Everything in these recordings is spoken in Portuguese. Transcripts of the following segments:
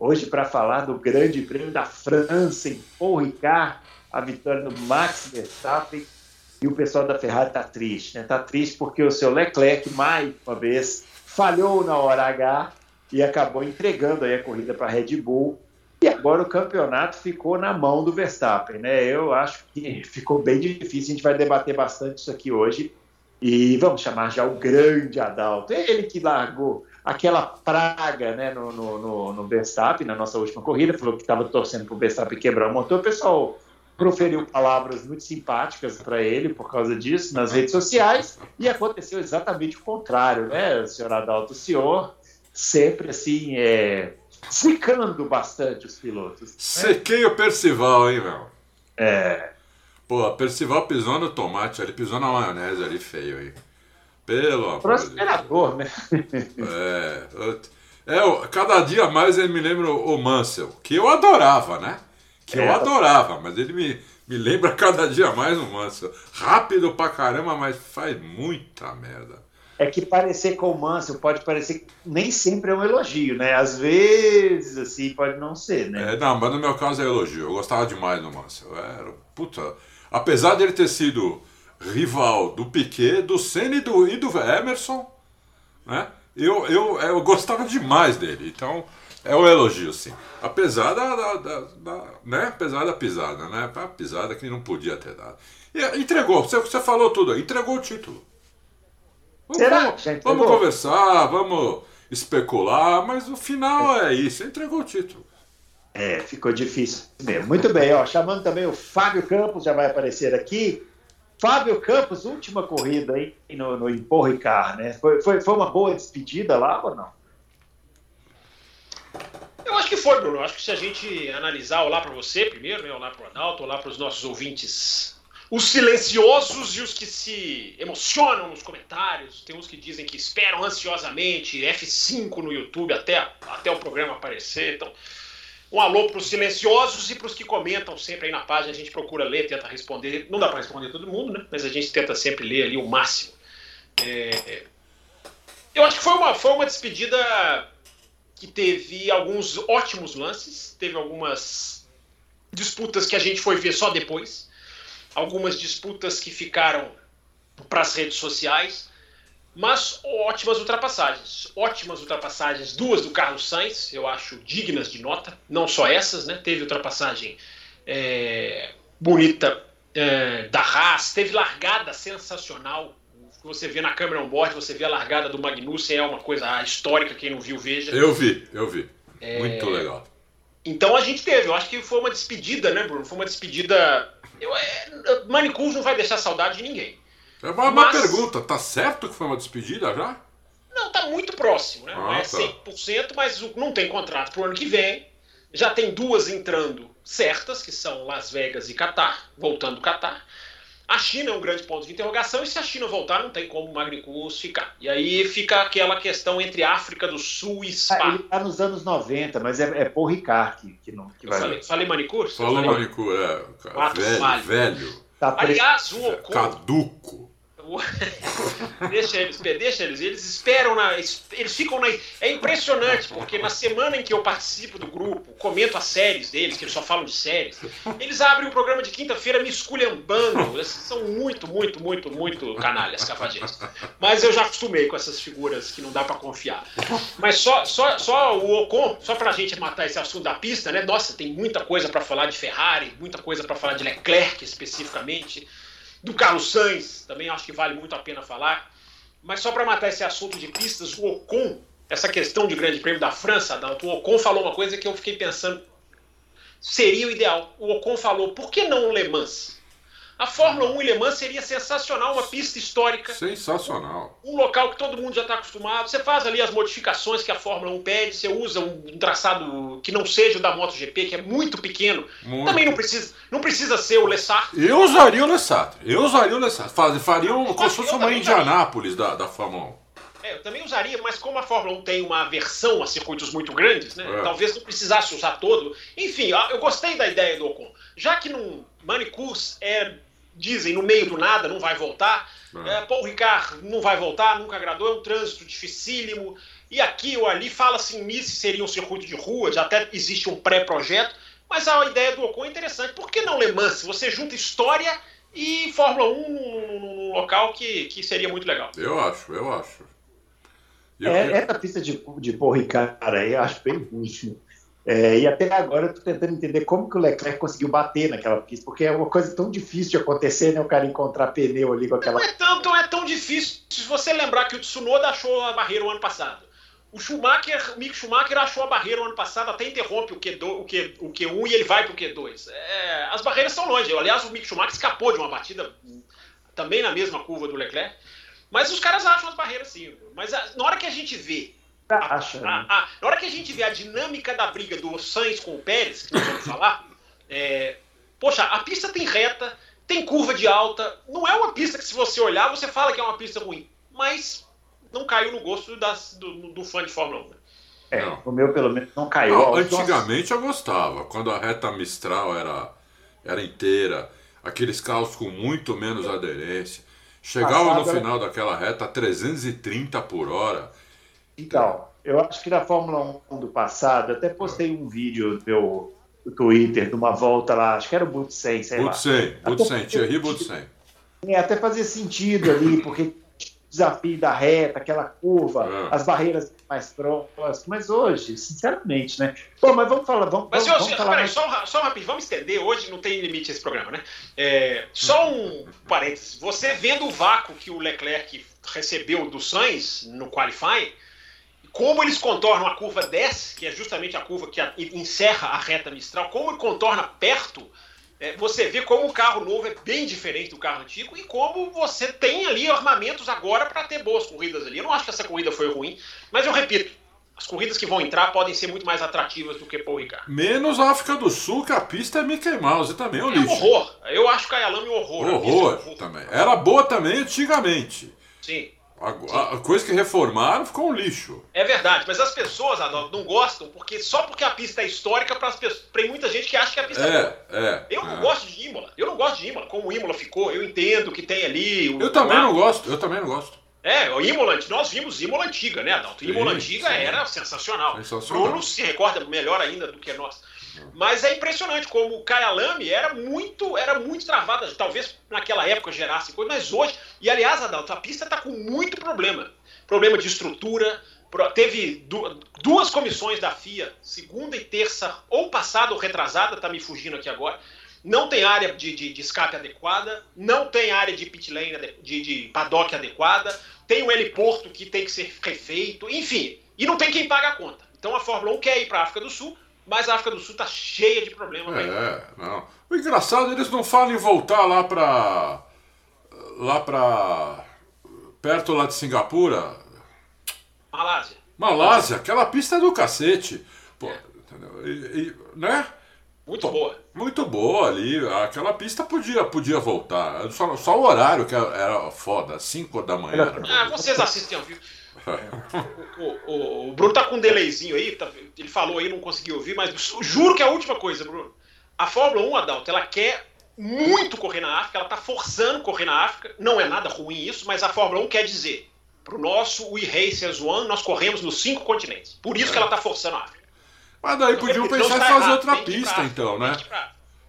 Hoje para falar do Grande Prêmio da França em Paul Ricard, a vitória do Max Verstappen e o pessoal da Ferrari está triste, né? Está triste porque o seu Leclerc, mais uma vez, falhou na hora H e acabou entregando aí a corrida para a Red Bull. E agora o campeonato ficou na mão do Verstappen, né? Eu acho que ficou bem difícil. A gente vai debater bastante isso aqui hoje. E vamos chamar já o grande Adalto. Ele que largou aquela praga né, no, no, no, no Verstappen na nossa última corrida, falou que estava torcendo para o Verstappen quebrar o motor. O pessoal proferiu palavras muito simpáticas para ele por causa disso nas redes sociais e aconteceu exatamente o contrário, né, senhor Adalto? O senhor sempre assim, é, secando bastante os pilotos. Né? Sequei o Percival, hein, meu? É. Pô, Percival pisou no tomate, ele pisou na maionese ali feio aí. Pelo amor Prosperador, né? É, é, cada dia mais ele me lembra o Mansell, que eu adorava, né? que é, eu adorava, mas ele me, me lembra cada dia mais um Mansell. Rápido pra caramba, mas faz muita merda. É que parecer com o Mansell pode parecer nem sempre é um elogio, né? Às vezes, assim, pode não ser, né? É, não, mas no meu caso é elogio. Eu gostava demais do Mansell. Era, puta, apesar dele ter sido rival do Piquet, do Senna e do, e do Emerson, né? Eu, eu, eu gostava demais dele. Então, é um elogio, sim. Apesar da, da, da, da, né? Apesar da pisada, né? A pisada que não podia ter dado. E, entregou, você, você falou tudo aí, entregou o título. Vamos, Será? Vamos, vamos conversar, vamos especular, mas o final é isso, entregou o título. É, ficou difícil mesmo. Muito bem, ó, chamando também o Fábio Campos, já vai aparecer aqui. Fábio Campos, última corrida aí no, no Empurricar, né? Foi, foi, foi uma boa despedida lá ou não? Eu acho que foi, Bruno. Eu acho que se a gente analisar, olhar para você primeiro, né, olhar para o Adalto, olhar para os nossos ouvintes, os silenciosos e os que se emocionam nos comentários, tem uns que dizem que esperam ansiosamente F5 no YouTube até, até o programa aparecer. Então, um alô para os silenciosos e para os que comentam sempre aí na página. A gente procura ler, tenta responder. Não dá para responder todo mundo, né? Mas a gente tenta sempre ler ali o máximo. É... Eu acho que foi uma, foi uma despedida que teve alguns ótimos lances, teve algumas disputas que a gente foi ver só depois, algumas disputas que ficaram para as redes sociais, mas ótimas ultrapassagens. Ótimas ultrapassagens, duas do Carlos Sainz, eu acho dignas de nota, não só essas, né? Teve ultrapassagem é, bonita é, da Haas, teve largada sensacional que você vê na câmera on-board, você vê a largada do Magnussen, é uma coisa histórica, quem não viu, veja. Eu vi, eu vi. É... Muito legal. Então a gente teve, eu acho que foi uma despedida, né, Bruno? Foi uma despedida. Eu, é... Manicus não vai deixar saudade de ninguém. É uma, Mas... uma pergunta, tá certo que foi uma despedida já? Não, tá muito próximo, né? Ah, não é tá. 100%, mas não tem contrato pro ano que vem. Já tem duas entrando certas, que são Las Vegas e Catar, voltando do Catar. A China é um grande ponto de interrogação, e se a China voltar, não tem como o Magnus ficar. E aí fica aquela questão entre África do Sul e Spa. Ah, ele está nos anos 90, mas é, é Paul Ricard que, que não que vai. Falei, falei Manicur? Falou Manicur, é. velho, velho. Tá Aliás, o Ocon. Caduco. deixa eles, deixa eles, eles esperam na, eles ficam na, é impressionante porque na semana em que eu participo do grupo, comento as séries deles, que eles só falam de séries, eles abrem o programa de quinta-feira me esculhambando, eles são muito, muito, muito, muito canalhas, cafajeste. Mas eu já acostumei com essas figuras que não dá para confiar. Mas só, só, só o Ocon, só pra gente matar esse assunto da pista, né? Nossa, tem muita coisa para falar de Ferrari, muita coisa para falar de Leclerc especificamente do Carlos Sainz, também acho que vale muito a pena falar. Mas só para matar esse assunto de pistas, o Ocon, essa questão de Grande Prêmio da França, Adalto, o Ocon falou uma coisa que eu fiquei pensando, seria o ideal. O Ocon falou, por que não o Le Mans? A Fórmula 1 em Le Mans seria sensacional, uma pista histórica. Sensacional. Um local que todo mundo já está acostumado. Você faz ali as modificações que a Fórmula 1 pede, você usa um traçado que não seja o da MotoGP, que é muito pequeno. Muito. Também não precisa, não precisa ser o Lessart. Eu usaria o Lessart. Eu usaria o Lessart. Faria um, como se fosse uma Indianápolis da, da Fórmula 1. É, eu também usaria, mas como a Fórmula 1 tem uma aversão a circuitos muito grandes, né? É. Talvez não precisasse usar todo. Enfim, eu gostei da ideia do Ocon. Já que num Manicus é, dizem, no meio do nada, não vai voltar. É. É, Paul Ricard não vai voltar, nunca agradou, é um trânsito dificílimo. E aqui ou ali fala-se em Nice seria um circuito de rua, já até existe um pré-projeto. Mas a ideia do Ocon é interessante. Por que não Le Mans? Você junta história e Fórmula 1 num local que, que seria muito legal. Eu acho, eu acho. Eu, é, eu... Essa pista de, de Paul Ricard aí eu acho bem ruim. É, e até agora eu estou tentando entender como que o Leclerc conseguiu bater naquela pista, porque é uma coisa tão difícil de acontecer, né? O cara encontrar pneu ali com aquela. Não é tão, não é tão difícil se você lembrar que o Tsunoda achou a barreira o ano passado. O Schumacher, o Mick Schumacher achou a barreira o ano passado, até interrompe o, Q2, o, Q, o Q1 e ele vai para o Q2. É, as barreiras são longe. Aliás, o Mick Schumacher escapou de uma batida também na mesma curva do Leclerc. Mas os caras acham as barreiras sim. Mas a, na hora que a gente vê. Acha, a, a, na hora que a gente vê a dinâmica da briga do Sainz com o Pérez, que nós vamos falar, é, poxa, a pista tem reta, tem curva de alta. Não é uma pista que, se você olhar, você fala que é uma pista ruim. Mas não caiu no gosto das, do, do fã de Fórmula 1. Né? É, não. o meu pelo menos não caiu. Não, antigamente eu gostava, quando a reta Mistral era, era inteira, aqueles carros com muito menos aderência. Chegava no final daquela reta a 330 por hora. Então, eu acho que na Fórmula 1 do passado, até postei um vídeo no meu Twitter de uma volta lá, acho que era o Butsen, sei Butsen, lá. Butsen, Thierry Butsen. É, até fazia sentido ali, porque desafio da reta, aquela curva, é. as barreiras mais próximas. Mas hoje, sinceramente, né? Bom, mas vamos falar. Vamos, mas, vamos, vamos falar peraí, mais... só, só rapidinho, vamos estender. Hoje não tem limite esse programa, né? É, só um parênteses. Você vendo o vácuo que o Leclerc recebeu do Sainz no qualifying, como eles contornam a curva 10, que é justamente a curva que encerra a reta Mistral, como ele contorna perto é, você vê como o carro novo é bem diferente do carro antigo e como você tem ali armamentos agora para ter boas corridas ali. Eu não acho que essa corrida foi ruim, mas eu repito, as corridas que vão entrar podem ser muito mais atrativas do que Paul Ricard. Menos a África do Sul, que a pista é Mickey Mouse também, é um lixo. É um horror. Eu acho Kyalami um horror. Horror, é horror também. Era boa também antigamente. Sim. A, a, coisa que reformaram ficou um lixo. É verdade, mas as pessoas, Adolfo, não gostam porque só porque a pista é histórica, para tem muita gente que acha que a pista é, é. É, eu não é. gosto de Imola. Eu não gosto de Imola. Como o Imola ficou, eu entendo que tem ali. O, eu também não gosto, eu também não gosto. É, o Imola, nós vimos Imola antiga, né, Adalto? Imola antiga sim. era sensacional. sensacional. Bruno se recorda melhor ainda do que nós. Mas é impressionante como o Kyalami era muito, era muito travada, talvez naquela época gerasse coisa, mas hoje, e aliás, Adalto, a pista está com muito problema. Problema de estrutura, teve duas comissões da FIA, segunda e terça, ou passada ou retrasada, tá me fugindo aqui agora, não tem área de, de, de escape adequada, não tem área de pit lane, de, de paddock adequada, tem o heliporto que tem que ser refeito, enfim, e não tem quem paga a conta. Então a Fórmula 1 quer ir para a África do Sul, mas a África do Sul está cheia de problemas. É, não. O engraçado, eles não falam em voltar lá para lá para perto lá de Singapura. Malásia. Malásia, aquela pista é do cacete. Pô, é. E, e, né? Muito Pô, boa. Muito boa ali. Aquela pista podia, podia voltar. Só, só o horário que era foda, 5 da manhã. Ah, vocês assistem ao vivo. o, o, o, Bruno tá com um delayzinho aí, tá, ele falou aí, não consegui ouvir, mas juro que é a última coisa, Bruno. A Fórmula 1, Adalto, ela quer muito correr na África, ela tá forçando correr na África, não é nada ruim isso, mas a Fórmula 1 quer dizer, pro nosso We Racers One, nós corremos nos cinco continentes. Por isso é. que ela tá forçando a África. Mas daí podiam pensar em fazer outra pista, então, né?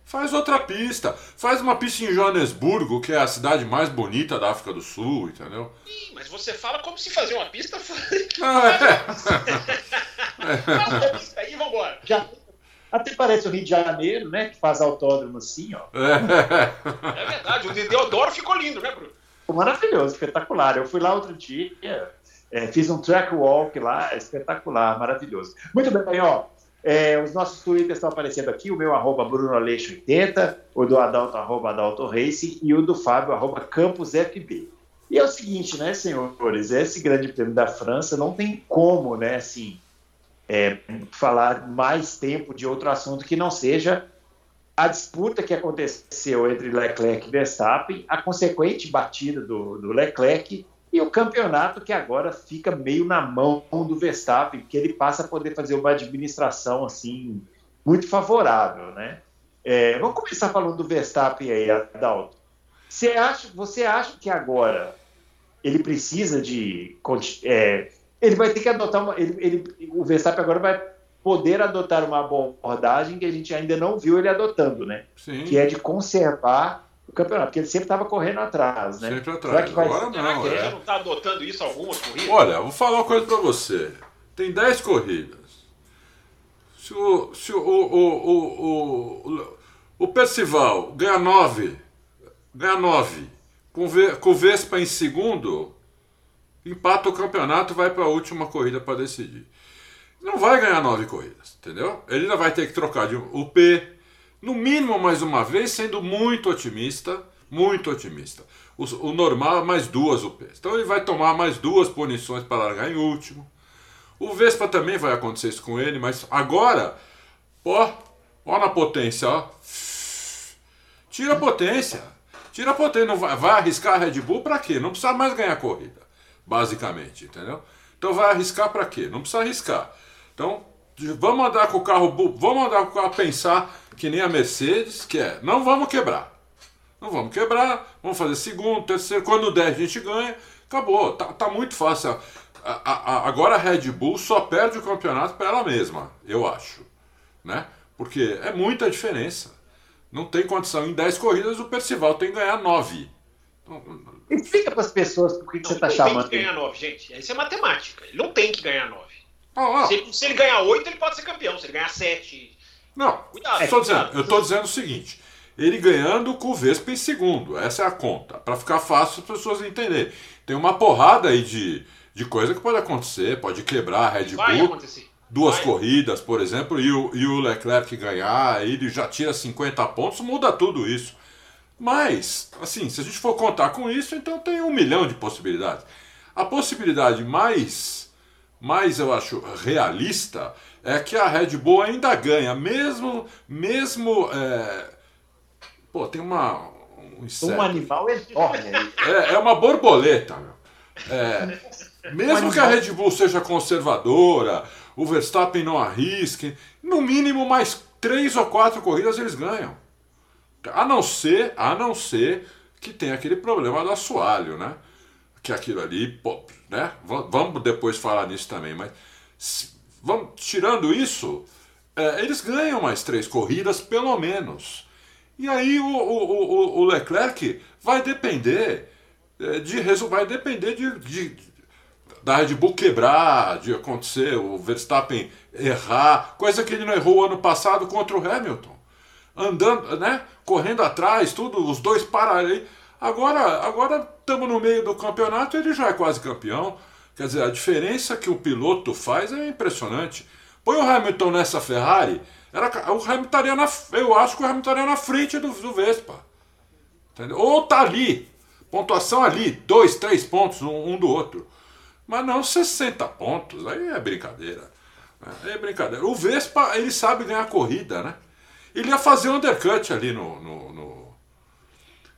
Faz outra pista. Faz uma pista em Joanesburgo, que é a cidade mais bonita da África do Sul, entendeu? Sim, mas você fala como se fazer uma pista. Ah, é. Faz uma pista aí, vambora. Já, até parece o Rio de Janeiro, né? Que faz autódromo assim, ó. É, é verdade, o de Deodoro ficou lindo, né, Bruno? Maravilhoso, espetacular. Eu fui lá outro dia, é, fiz um track walk lá, espetacular, maravilhoso. Muito bem, ó. É, os nossos twitters estão aparecendo aqui, o meu arroba BrunoAleixo80, o do Adalto, arroba Adalto Race, e o do Fábio, arroba. E é o seguinte, né, senhores, esse grande prêmio da França não tem como, né, assim, é, falar mais tempo de outro assunto que não seja a disputa que aconteceu entre Leclerc e Verstappen, a consequente batida do, do Leclerc e o campeonato que agora fica meio na mão do Verstappen, que ele passa a poder fazer uma administração assim muito favorável, né? É, vamos começar falando do Verstappen aí, Adalto. Você acha, você acha que agora ele precisa de é, ele vai ter que adotar uma, ele, ele, o Verstappen agora vai poder adotar uma abordagem que a gente ainda não viu ele adotando, né? Sim. Que é de conservar o campeonato, porque ele sempre estava correndo atrás, né? Sempre atrás. vai... Agora não, ele é. já não está adotando isso algumas corridas? Olha, vou falar uma coisa pra você. Tem 10 corridas. Se o, se o, o, o, o, o Percival ganha 9, ganha 9, com, com o Vespa em segundo, empata o campeonato vai para a última corrida para decidir. Não vai ganhar nove corridas, entendeu? Ele ainda vai ter que trocar de o P, no mínimo mais uma vez, sendo muito otimista, muito otimista. O, o normal é mais duas UPs. Então ele vai tomar mais duas punições para largar em último. O Vespa também vai acontecer isso com ele, mas agora, ó, ó na potência, ó. Tira a potência. Tira a potência. Não vai, vai arriscar a Red Bull para quê? Não precisa mais ganhar corrida, basicamente, entendeu? Então vai arriscar para quê? Não precisa arriscar. Então, vamos andar com o carro, vamos andar com o carro pensar que nem a Mercedes, que é, não vamos quebrar. Não vamos quebrar, vamos fazer segundo, terceiro, quando der a gente ganha, acabou, tá, tá muito fácil. A- a- a- agora a Red Bull só perde o campeonato para ela mesma, eu acho, né? Porque é muita diferença. Não tem condição. Em 10 corridas o Percival tem que ganhar 9. Explica para as pessoas por que, você está ele não chamando tem que ganhar 9, gente. Isso é matemática. Ele não tem que ganhar 9. Ah, ah, Se, ele- se ele ganhar 8, ele pode ser campeão. Se ele ganhar 7. Não, Cuidado. eu tô dizendo, cuidado. eu tô dizendo o seguinte: ele ganhando com o Vespa em segundo, essa é a conta, para ficar fácil as pessoas entenderem. Tem uma porrada aí de, de coisa que pode acontecer, pode quebrar a Red Vai Bull. acontecer. duas Vai. corridas, por exemplo, e o, e o Leclerc ganhar, ele já tira 50 pontos, muda tudo isso. Mas, assim, se a gente for contar com isso, então tem um milhão de possibilidades. A possibilidade mais, mais eu acho, realista é que a Red Bull ainda ganha, mesmo, mesmo, é... pô, tem uma, um inseto. Um animal enorme aí. É, é uma borboleta, meu. É, mesmo que a Red Bull seja conservadora, o Verstappen não arrisque, no mínimo mais três ou quatro corridas eles ganham. A não ser, a não ser que tenha aquele problema do assoalho, né? Que aquilo ali, pô, né? Va- Vamos depois falar nisso também, mas vamos, tirando isso, é, eles ganham mais três corridas, pelo menos. E aí o, o, o, o Leclerc vai depender é, de vai depender de, de- da Red Bull quebrar, de acontecer, o Verstappen errar, coisa que ele não errou ano passado contra o Hamilton. Andando, né? Correndo atrás, tudo, os dois param ali. Agora agora estamos no meio do campeonato ele já é quase campeão. Quer dizer, a diferença que o piloto faz é impressionante. Põe o Hamilton nessa Ferrari, era, o Hamilton estaria na, eu acho que o Hamilton estaria na frente do, do Vespa. Entendeu? Ou tá ali, pontuação ali, dois, três pontos um, um do outro. Mas não 60 pontos, aí é brincadeira. né? É brincadeira. O Vespa, ele sabe ganhar corrida, né? Ele ia fazer um undercut ali no. no- no-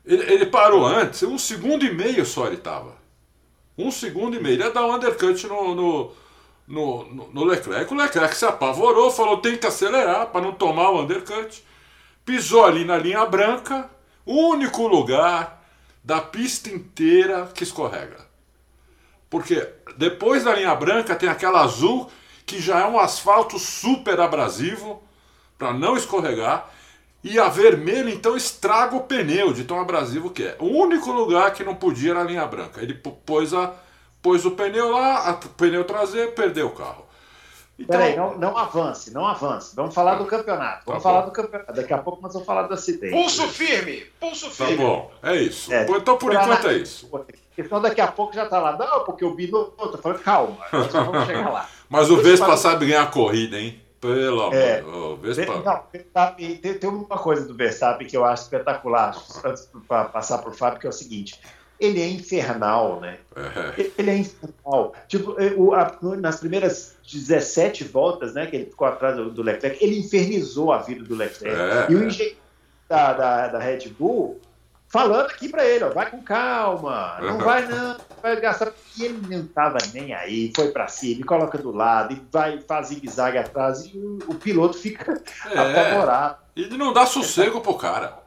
Ele, ele parou antes, um segundo e meio só ele tava. Um segundo e meio. Ele ia dar um undercut no, no, no, no- Leclerc. O Leclerc se apavorou, falou: tem que acelerar para não tomar o undercut. Pisou ali na linha branca, único lugar da pista inteira que escorrega. Porque depois da linha branca tem aquela azul que já é um asfalto super abrasivo para não escorregar. E a vermelha então estraga o pneu de tão abrasivo que é. O único lugar que não podia era a linha branca. Ele pô- pôs, a, pôs o pneu lá, a- o pneu traseiro, perdeu o carro. Então, Peraí, não, não avance, não avance. Vamos falar do campeonato. Vamos Tá falar bom. do campeonato. Daqui a pouco nós vamos falar do acidente. Pulso firme. Pulso tá firme. bom, é isso. É, então por enquanto lá- é isso. Então daqui a pouco já tá lá. Não, porque o Binotto. Eu falei, calma, nós vamos chegar lá. Mas o Vespa sabe ganhar corrida, hein? Pelo amor É. oh, Verstappen. Não, Verstappen, tem, tem uma coisa do Verstappen que eu acho espetacular, antes para passar para o Fábio, que é o seguinte: ele é infernal, né? É. Ele é infernal. Tipo, eh, o- a- nas primeiras 17 voltas, né, que ele ficou atrás do, do Leclerc, ele infernizou a vida do Leclerc. É, e o é. engenheiro da, da, da Red Bull falando aqui para ele, ó, vai com calma, não Uhum. vai não, vai gastar. E ele não tava nem aí, foi para cima, coloca do lado, e vai faz zigue-zague atrás, e o, o piloto fica É. apavorado. E não dá sossego pro cara.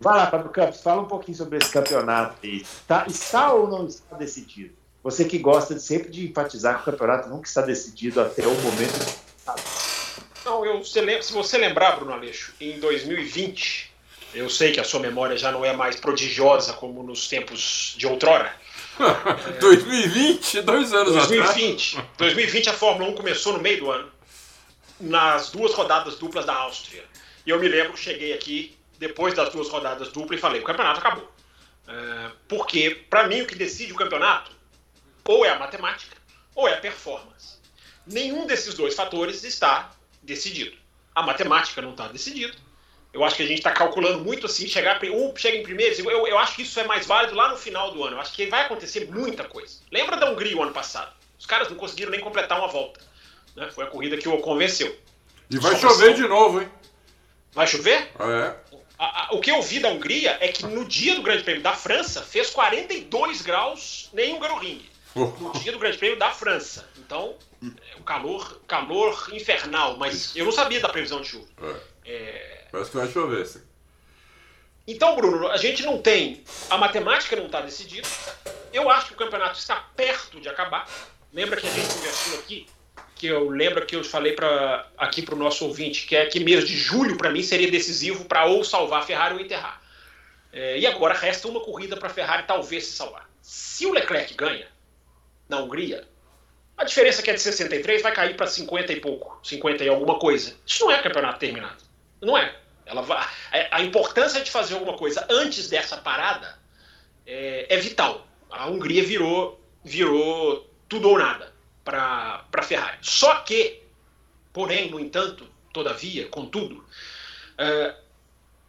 Vai lá, Fábio Campos, fala um pouquinho sobre esse campeonato. aí. Tá, está ou não está decidido? Você que gosta de, sempre de enfatizar que o campeonato nunca está decidido até o momento. Não, eu, se você lembrar, Bruno Aleixo, em 2020, eu sei que a sua memória já não é mais prodigiosa como nos tempos de outrora. 2020, dois anos atrás. 2020, 2020 a Fórmula 1 começou no meio do ano, nas duas rodadas duplas da Áustria. E eu me lembro que cheguei aqui depois das duas rodadas duplas e falei: o campeonato acabou. É, porque, para mim, o que decide o campeonato ou é a matemática ou é a performance. Nenhum desses dois fatores está decidido. A matemática não está decidida. Eu acho que a gente está calculando muito assim, chegar um chega em primeiro. Eu, eu acho que isso é mais válido lá no final do ano. Eu acho que vai acontecer muita coisa. Lembra da Hungria o ano passado? Os caras não conseguiram nem completar uma volta. Né? Foi a corrida que o convenceu. E vai Só chover de novo, hein? Vai chover? É. A- a- o que eu vi da Hungria é que no dia do Grande Prêmio da França fez 42 graus nem húngaro ringue. No dia do Grande Prêmio da França. Então, é um calor, calor infernal. Mas eu não sabia da previsão de chuva. É. É, Parece que vai chover, sim. Então, Bruno, a gente não tem. A matemática não está decidida. Eu acho que o campeonato está perto de acabar. Lembra que a gente conversou aqui? Que eu lembro que eu falei pra, aqui para o nosso ouvinte, que é que mês de julho, para mim, seria decisivo para ou salvar a Ferrari ou enterrar. É, e agora resta uma corrida para a Ferrari talvez se salvar. Se o Leclerc ganha na Hungria, a diferença que é de 63 vai cair para 50 e pouco, 50 e alguma coisa. Isso não é campeonato terminado. Não é. Ela vai, a, importância de fazer alguma coisa antes dessa parada é, é vital. A Hungria virou, virou tudo ou nada para a Ferrari. Só que, porém, no entanto, todavia, contudo, é,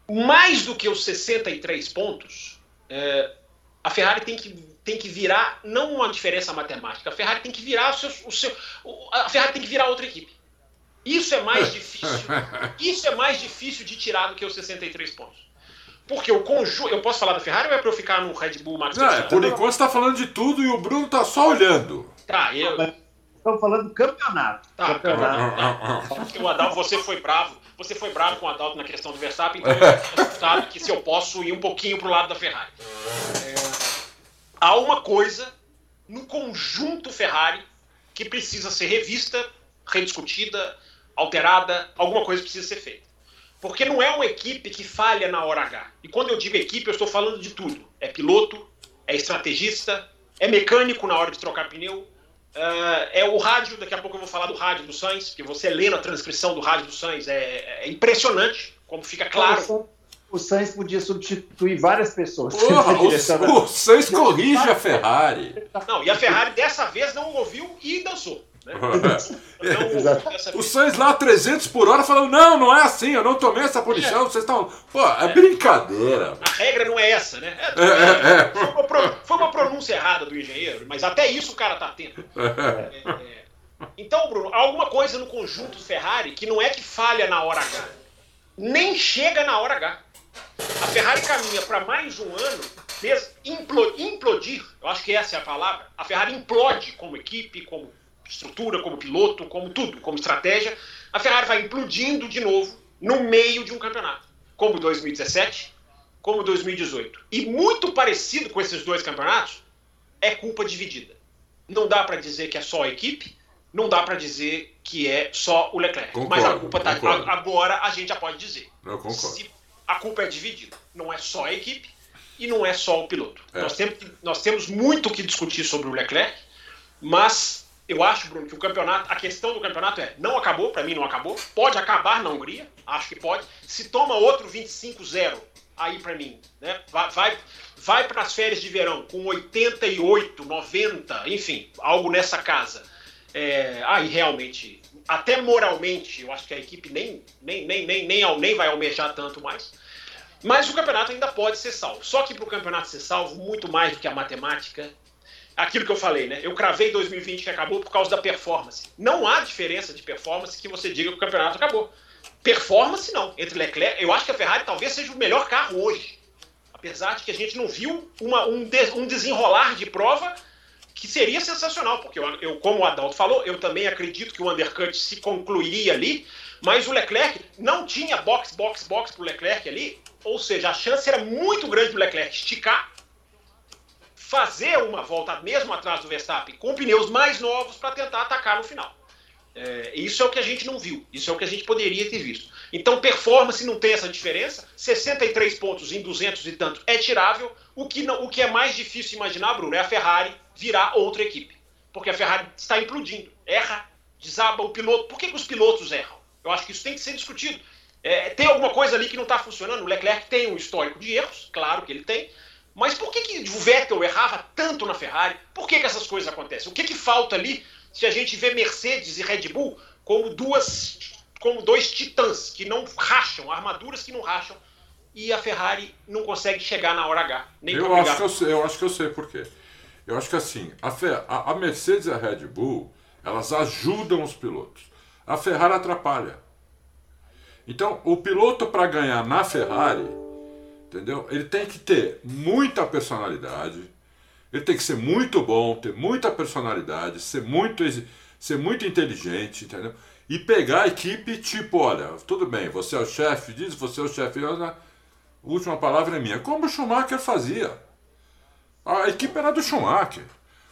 mais do que os 63 pontos, é, a Ferrari tem que, tem que virar, não uma diferença matemática, a Ferrari tem que virar o seu, o seu, a Ferrari tem que virar outra equipe. Isso é mais difícil. Isso é mais difícil de tirar do que os 63 pontos. Porque o conjunto. Eu posso falar da Ferrari ou é para eu ficar no Red Bull Max Não, é, por enquanto você tá falando de tudo e o Bruno tá só olhando. Tá, eu. Estamos falando do campeonato. Tá, campeonato. Porque o Adalto, você foi bravo. Você foi bravo com o Adalto na questão do Verstappen, então você sabe que se eu posso ir um pouquinho pro lado da Ferrari. É, há uma coisa no conjunto Ferrari que precisa ser revista, rediscutida, alterada, alguma coisa precisa ser feita. Porque não é uma equipe que falha na hora H. E quando eu digo equipe, eu estou falando de tudo. É piloto, é estrategista, é mecânico na hora de trocar pneu, ah, é o rádio, daqui a pouco eu vou falar do rádio do Sainz, porque você lendo a transcrição do rádio do Sainz é, é impressionante como fica claro. O Sainz podia substituir várias pessoas. Porra, o, o Sainz corrige a Ferrari. Não, e a Ferrari dessa vez não ouviu e dançou. Né? Não ouviu Exato. dessa O. Sainz lá a 300 por hora falando, não, não é assim, eu não tomei essa punição, vocês estão... Pô, é brincadeira. A regra não é essa, né? É, É, é, é. Foi, uma pro- foi uma pronúncia errada do engenheiro, mas até isso o cara tá atento. É, é. Então, Bruno, há alguma coisa no conjunto Ferrari que não é que falha na hora H, nem chega na hora H. A Ferrari caminha para mais um ano implodir, eu acho que essa é a palavra. A Ferrari implode como equipe, como estrutura, como piloto, como tudo, como estratégia. A Ferrari vai implodindo de novo no meio de um campeonato, como 2017, como 2018. E muito parecido com esses dois campeonatos, é culpa dividida. Não dá para dizer que é só a equipe, não dá para dizer que é só o Leclerc. Concordo, mas a culpa tá concordo. agora a gente já pode dizer. Eu concordo. Se a culpa é dividida. Não é só a equipe e não é só o piloto. É. Nós, temos, nós temos muito o que discutir sobre o Leclerc, mas eu acho, Bruno, que o campeonato, a questão do campeonato é, não acabou, para mim não acabou, pode acabar na Hungria, acho que pode. Se toma outro 25-0, aí para mim, né? Vai, vai, vai para as férias de verão com 88, 90, enfim, algo nessa casa. É, aí realmente, até moralmente, eu acho que a equipe nem, nem, nem, nem, nem, nem vai almejar tanto mais. Mas o campeonato ainda pode ser salvo. Só que para o campeonato ser salvo, muito mais do que a matemática, aquilo que eu falei, né? Eu cravei 2020 que acabou por causa da performance. Não há diferença de performance que você diga que o campeonato acabou. Performance não. Entre Leclerc, eu acho que a Ferrari talvez seja o melhor carro hoje. Apesar de que a gente não viu uma, um, de, um desenrolar de prova que seria sensacional, porque eu, eu, como o Adalto falou, eu também acredito que o undercut se concluiria ali, mas o Leclerc não tinha box, box, box para o Leclerc ali, ou seja, a chance era muito grande do Leclerc esticar, fazer uma volta mesmo atrás do Verstappen com pneus mais novos para tentar atacar no final. É, isso é o que a gente não viu, isso é o que a gente poderia ter visto. Então, performance não tem essa diferença. 63 pontos em 200 e tanto é tirável. O que, não, o que é mais difícil imaginar, Bruno, é a Ferrari virar outra equipe. Porque a Ferrari está implodindo. Erra, desaba o piloto. Por que, que os pilotos erram? Eu acho que isso tem que ser discutido. É, tem alguma coisa ali que não está funcionando? O Leclerc tem um histórico de erros, claro que ele tem. Mas por que, que o Vettel errava tanto na Ferrari? Por que, que essas coisas acontecem? O que, que falta ali se a gente vê Mercedes e Red Bull como duas como dois titãs que não racham, armaduras que não racham, e a Ferrari não consegue chegar na hora H. Nem eu, acho que eu, sei, eu acho que eu sei por quê. Eu acho que assim, a, a, a Mercedes e a Red Bull, elas ajudam os pilotos. A Ferrari atrapalha. Então, o piloto para ganhar na Ferrari, entendeu? Ele tem que ter muita personalidade, ele tem que ser muito bom, ter muita personalidade, ser muito, ser muito inteligente, entendeu? E pegar a equipe tipo, olha, tudo bem, você é o chefe disso, você é o chefe. A última palavra é minha. Como o Schumacher fazia. A equipe era do Schumacher.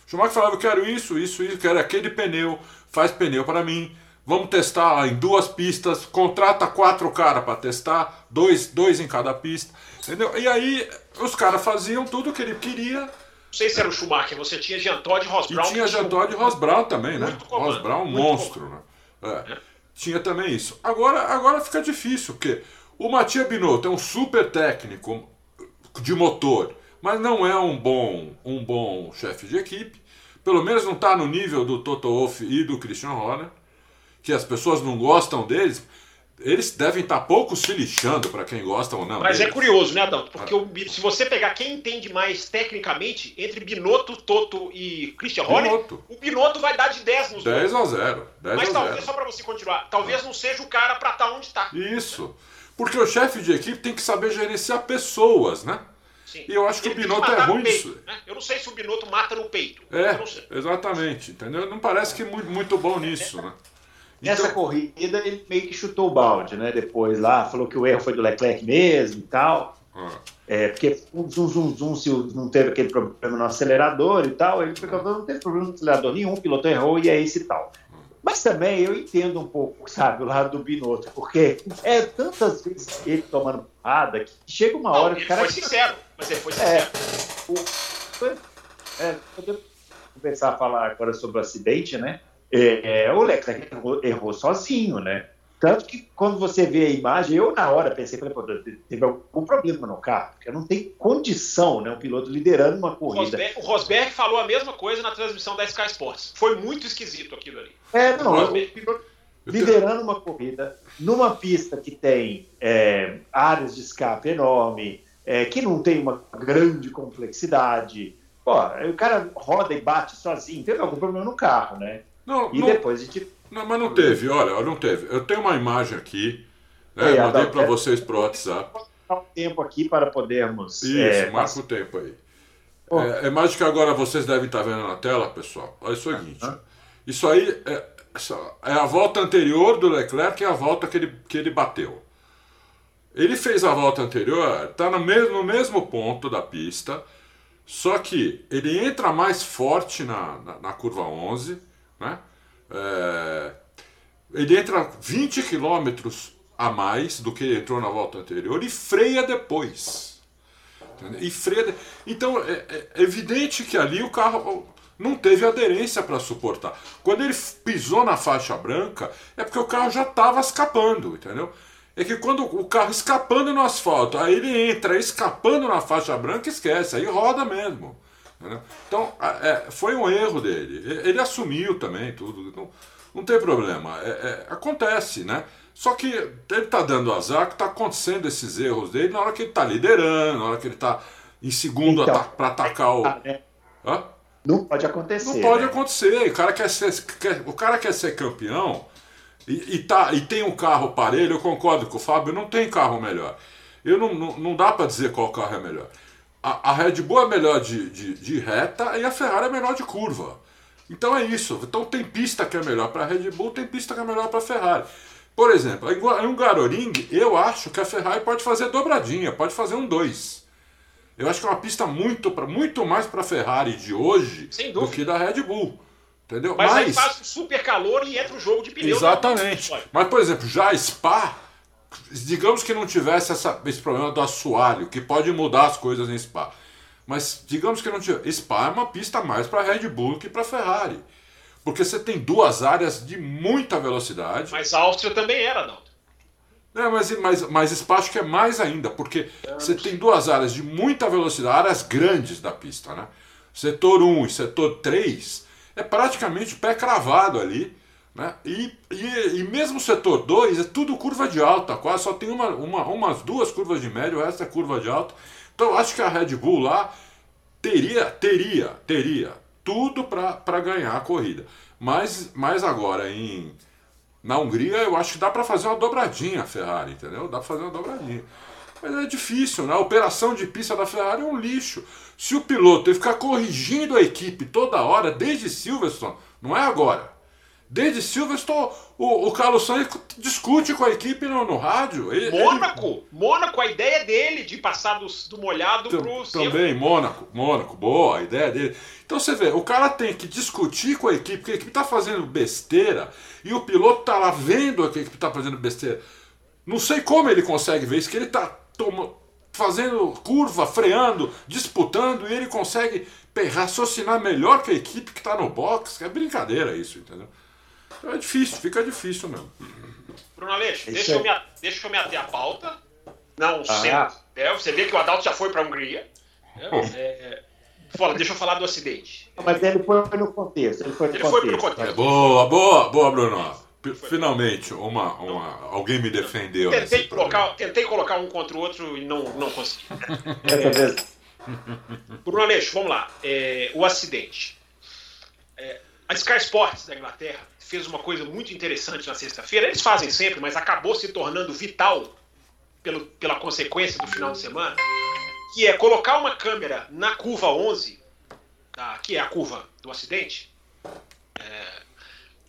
O Schumacher falava, eu quero isso, isso, isso, quero aquele pneu, faz pneu para mim. Vamos testar em duas pistas, contrata quatro caras para testar, dois, dois em cada pista. Entendeu? E aí os caras faziam tudo o que ele queria não sei se era o Schumacher, você tinha Jean Todt e Ross Brown. E tinha Jean Todt e Ross Brown também, né? Ross Brown, monstro, né? É, tinha também isso. Agora, agora fica difícil, porque o Matia Binotto é um super técnico de motor, mas não é um bom, um bom chefe de equipe. Pelo menos não está no nível do Toto Wolff e do Christian Horner, que as pessoas não gostam deles. Eles devem estar pouco se lixando para quem gosta ou não. Mas é deles. é curioso, né, Adão? Porque o, se você pegar quem entende mais tecnicamente, entre Binotto, Toto e Christian Horner, o Binotto vai dar de 10 nos 10 a 0. 10 Mas a talvez, 0. só para você continuar, talvez não seja o cara para estar tá onde está. Isso. Porque o chefe de equipe tem que saber gerenciar pessoas, né? Sim. E eu acho que Ele o Binotto é ruim nisso. Né? Eu não sei se o Binotto mata no peito. É, exatamente. Entendeu? Não parece que muito, muito bom nisso, né? Nessa então... corrida, ele meio que chutou o balde, né? Depois lá, falou que o erro foi do Leclerc mesmo e tal. Ah. É, porque um zum, zum, zum, se não teve aquele problema no acelerador e tal, ele ficou não teve problema no acelerador nenhum, o piloto errou e é esse e tal. Mas também eu entendo um pouco, sabe, o lado do Binotto, porque é tantas vezes ele tomando porrada que chega uma hora que o cara. Foi sincero, mas ele foi sincero. É, é, podemos começar a falar agora sobre o acidente, né? É, é, o Leclerc errou, errou, sozinho, né? Tanto que quando você vê a imagem, eu na hora pensei, falei, pô, teve algum problema no carro, porque não tem condição, né? Um piloto liderando uma corrida. O Rosberg, o Rosberg falou a mesma coisa na transmissão da Sky Sports. Foi muito esquisito aquilo ali. É, não, o, o piloto liderando uma corrida, numa pista que tem é, áreas de escape enorme, é, que não tem uma grande complexidade. Pô, o cara roda e bate sozinho, teve algum problema no carro, né? Não, e não, depois a gente. Não, mas não teve, olha, não teve. Eu tenho uma imagem aqui, né, é, mandei para vocês para o WhatsApp. um tempo aqui para podermos. Isso, é, marca o tempo aí. É, é imagem que agora vocês devem estar vendo na tela, pessoal. Olha o seguinte. Isso aí é, é a volta anterior do Leclerc, é a volta que ele, que ele bateu. Ele fez a volta anterior, está no mesmo, no mesmo ponto da pista, só que ele entra mais forte na, na, na curva 11, né? É, ele entra 20 quilômetros a mais do que entrou na volta anterior e freia depois. E freia. Então é, é, evidente que ali o carro não teve aderência para suportar. Quando ele pisou na faixa branca, é porque o carro já estava escapando, entendeu? É que quando o carro escapando no asfalto, aí ele entra escapando na faixa branca, esquece, aí roda mesmo. Então, é, foi um erro dele. Ele assumiu também tudo. Então, não tem problema. É, é, acontece, né? Só que ele está dando azar que está acontecendo esses erros dele na hora que ele está liderando, na hora que ele está em segundo então, para atacar o. É, Hã? Não pode acontecer. Não pode né? acontecer. O cara quer ser, quer, o cara quer ser campeão e, e, tá, e tem um carro parelho. Eu concordo com o Fábio, não tem carro melhor. Eu não, não, não dá para dizer qual carro é melhor. A, a Red Bull é melhor de, de, de, reta e a Ferrari é melhor de curva. Então é isso. Então tem pista que é melhor para a Red Bull, tem pista que é melhor para a Ferrari. Por exemplo, em um Garoring, eu acho que a Ferrari pode fazer dobradinha, pode fazer um 2. Eu acho que é uma pista muito, muito mais para a Ferrari de hoje do que da Red Bull. Entendeu? Mas, Mas aí faz super calor e entra o jogo de pneu. Exatamente. Mas, por exemplo, já Spa, digamos que não tivesse essa, esse problema do assoalho, que pode mudar as coisas em Spa. Mas digamos que não tivesse. Spa é uma pista mais para Red Bull que para Ferrari. Porque você tem duas áreas de muita velocidade. Mas a Áustria também era, não. É, mas, mas, mas Spa acho que é mais ainda, porque você tem duas áreas de muita velocidade, áreas grandes da pista, né? Setor 1 e setor 3 é praticamente pé cravado ali. Né? E, e, e mesmo o setor 2 é tudo curva de alta, quase só tem uma, uma, umas duas curvas de médio, o resto é curva de alta. Então acho que a Red Bull lá teria, teria, teria tudo para ganhar a corrida. Mas, mas agora em na Hungria eu acho que dá para fazer uma dobradinha a Ferrari, entendeu? Dá para fazer uma dobradinha. Mas é difícil, né? A operação de pista da Ferrari é um lixo. Se o piloto ficar corrigindo a equipe toda hora, desde Silverstone, não é agora. Desde Silverstone, o, o Carlos Sainz discute com a equipe no, no rádio. Ele, Mônaco! Ele... Mônaco, a ideia dele de passar do, do molhado T pro Também, Mônaco, Mônaco, boa, a ideia dele. Então você vê, o cara tem que discutir com a equipe, porque a equipe está fazendo besteira e o piloto está lá vendo que a equipe está fazendo besteira. Não sei como ele consegue ver isso, que ele está fazendo curva, freando, disputando e ele consegue raciocinar melhor que a equipe que está no box. É brincadeira isso, entendeu? É difícil, fica difícil mesmo. Bruno Aleixo, deixa, eu me, deixa eu me ater à pauta. Não ah. sempre. É, você vê que o Adalto já foi para a Hungria. É, é, fala, deixa eu falar do acidente. Mas ele foi no contexto. Ele foi no ele contexto. Foi contexto. Boa, boa, boa, Bruno. Finalmente, uma, uma, alguém me defendeu. Tentei colocar, tentei colocar um contra o outro e não, não consegui. é, Bruno Aleixo, vamos lá. É, o acidente. É, a Sky Sports da Inglaterra fez uma coisa muito interessante na sexta-feira. Eles fazem sempre, mas acabou se tornando vital pelo, pela consequência do final de semana, que é colocar uma câmera na curva 11, tá, que é a curva do acidente, é,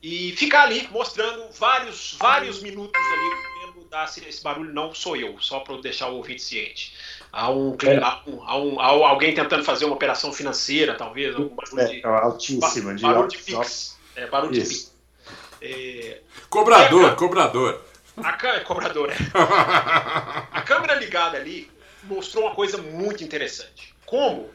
e ficar ali mostrando vários, vários minutos ali esse barulho não sou eu, só para deixar o ouvinte ciente. Há um, é. há, um, há, um, há alguém tentando fazer uma operação financeira, talvez, algum barulho é, de, altíssima, de barulho de fix. É, barulho Isso. de fix. É... Cobrador, a, cobrador. A, cobrador, é. a câmera ligada ali mostrou uma coisa muito interessante. Como?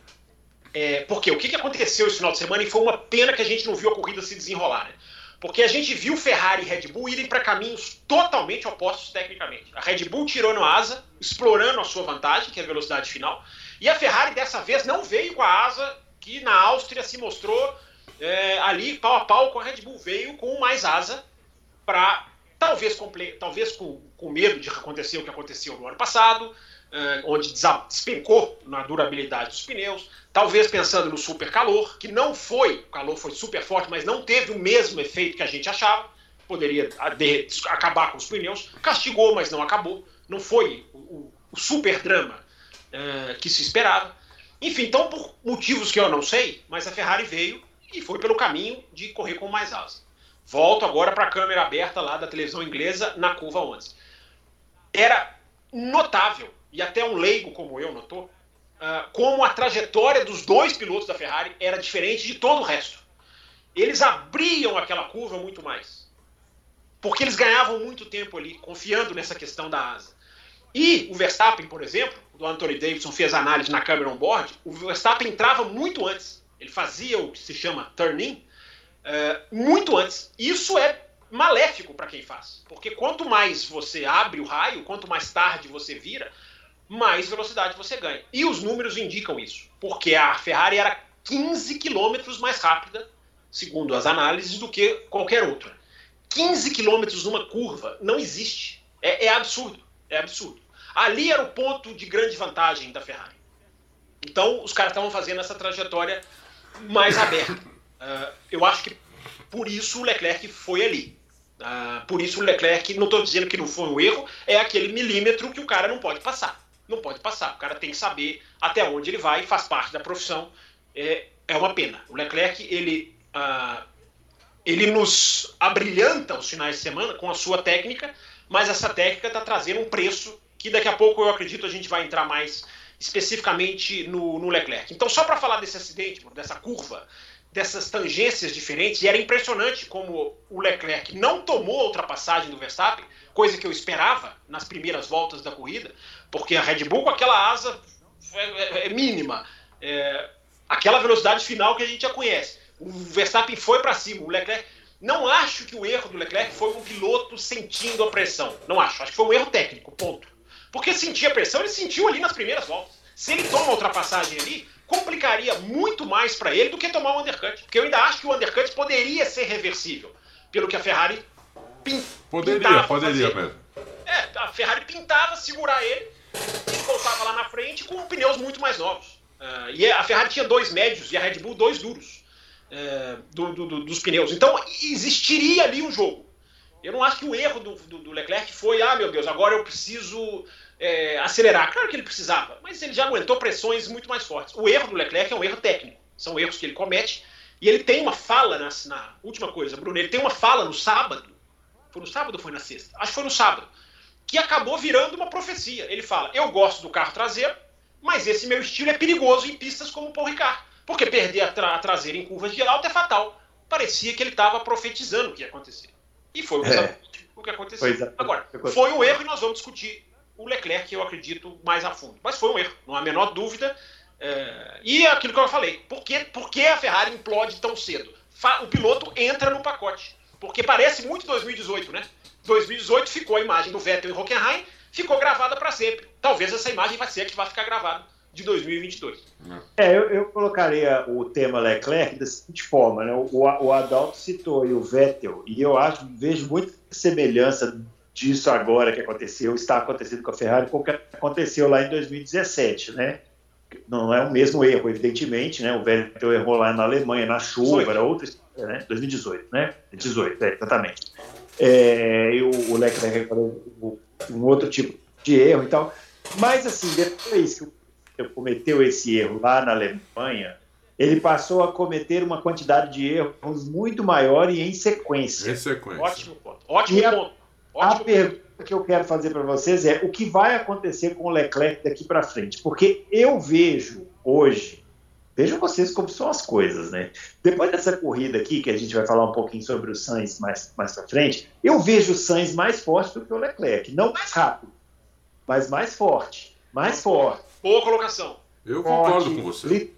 É, porque o que, que aconteceu esse final de semana e foi uma pena que a gente não viu a corrida se desenrolar, né? Porque a gente viu Ferrari e Red Bull irem para caminhos totalmente opostos tecnicamente. A Red Bull tirou no asa, explorando a sua vantagem, que é a velocidade final, e a Ferrari dessa vez não veio com a asa que na Áustria se mostrou é, ali pau a pau com a Red Bull, veio com mais asa para talvez, talvez com, com medo de acontecer o que aconteceu no ano passado, é, onde despencou na durabilidade dos pneus, talvez pensando no super calor, que não foi, o calor foi super forte, mas não teve o mesmo efeito que a gente achava, poderia acabar com os pneus, castigou, mas não acabou, não foi o, o super drama é, que se esperava. Enfim, então por motivos que eu não sei, mas a Ferrari veio e foi pelo caminho de correr com mais asa. Volto agora para a câmera aberta lá da televisão inglesa na curva 11. Era notável, e até um leigo como eu notou, uh, como a trajetória dos dois pilotos da Ferrari era diferente de todo o resto. Eles abriam aquela curva muito mais. Porque eles ganhavam muito tempo ali, confiando nessa questão da asa. E o Verstappen, por exemplo, o Anthony Davidson fez análise na câmera on-board, o Verstappen entrava muito antes ele fazia o que se chama turn-in uh, muito antes. Isso é maléfico para quem faz, porque quanto mais você abre o raio, quanto mais tarde você vira, mais velocidade você ganha. E os números indicam isso, porque a Ferrari era 15 quilômetros mais rápida, segundo as análises, do que qualquer outra. 15 quilômetros numa curva não existe. É, é, absurdo. É absurdo. Ali era o ponto de grande vantagem da Ferrari. Então, os caras estavam fazendo essa trajetória mais aberta. Uh, eu acho que por isso o Leclerc foi ali. Uh, por isso o Leclerc, não estou dizendo que não foi um erro, é aquele milímetro que o cara não pode passar. Não pode passar. O cara tem que saber até onde ele vai, faz parte da profissão. É, é uma pena. O Leclerc, ele, uh, ele nos abrilhanta os finais de semana com a sua técnica, mas essa técnica está trazendo um preço que daqui a pouco eu acredito a gente vai entrar mais especificamente no, no Leclerc. Então, só para falar desse acidente, dessa curva, dessas tangências diferentes, e era impressionante como o Leclerc não tomou a ultrapassagem do Verstappen, coisa que eu esperava nas primeiras voltas da corrida, porque a Red Bull com aquela asa é, é, é mínima, é, aquela velocidade final que a gente já conhece. O Verstappen foi para cima, o Leclerc. Não acho que o erro do Leclerc foi um piloto sentindo a pressão. Não acho. Acho que foi um erro técnico, ponto. Porque sentia pressão, ele sentiu ali nas primeiras voltas. Se ele toma a ultrapassagem ali, complicaria muito mais para ele do que tomar o undercut. Porque eu ainda acho que o undercut poderia ser reversível, pelo que a Ferrari pin Poderia, poderia fazer. mesmo. É, a Ferrari pintava segurar ele e voltava lá na frente com pneus muito mais novos. Uh, e a Ferrari tinha dois médios e a Red Bull dois duros uh, do, do, dos pneus. Então existiria ali um jogo. Eu não acho que o erro do, do, do Leclerc foi, ah, meu Deus, agora eu preciso é, acelerar. Claro que ele precisava, mas ele já aguentou pressões muito mais fortes. O erro do Leclerc é um erro técnico. São erros que ele comete. E ele tem uma fala na, na última coisa, Bruno, ele tem uma fala no sábado. Foi no sábado ou foi na sexta? Acho que foi no sábado. Que acabou virando uma profecia. Ele fala: Eu gosto do carro traseiro, mas esse meu estilo é perigoso em pistas como o Paul Ricard. Porque perder a, tra a traseira em curvas de alta é fatal. Parecia que ele estava profetizando o que ia acontecer. E foi é. o que aconteceu. Agora, foi um erro e nós vamos discutir o Leclerc, eu acredito, mais a fundo. Mas foi um erro, não há a menor dúvida. É... E aquilo que eu falei, por que, por que a Ferrari implode tão cedo? O piloto entra no pacote. Porque parece muito 2018, né? 2018 ficou a imagem do Vettel em Hockenheim, ficou gravada para sempre. Talvez essa imagem vai ser a que vai ficar gravada de 2022. É, eu, eu colocaria o tema Leclerc da seguinte forma, né? O, o Adalto citou e o Vettel, e eu acho, vejo muita semelhança disso agora que aconteceu, está acontecendo com a Ferrari, com o que aconteceu lá em 2017, né? Não é o mesmo erro, evidentemente, né? O Vettel errou lá na Alemanha, na chuva, 18. era outra né? 2018, né? 18, é, exatamente. É, e o, o Leclerc um outro tipo de erro e tal. Mas, assim, depois que o cometeu esse erro lá na Alemanha, ele passou a cometer uma quantidade de erros muito maior e em sequência. Em sequência. Ótimo ponto. Ótimo a, ponto. Ótimo a pergunta que eu quero fazer para vocês é o que vai acontecer com o Leclerc daqui para frente? Porque eu vejo hoje, vejam vocês como são as coisas, né? Depois dessa corrida aqui, que a gente vai falar um pouquinho sobre o Sainz mais, mais para frente, eu vejo o Sainz mais forte do que o Leclerc. Não mais rápido, mas mais forte. Mais forte. Boa colocação. Eu concordo com você.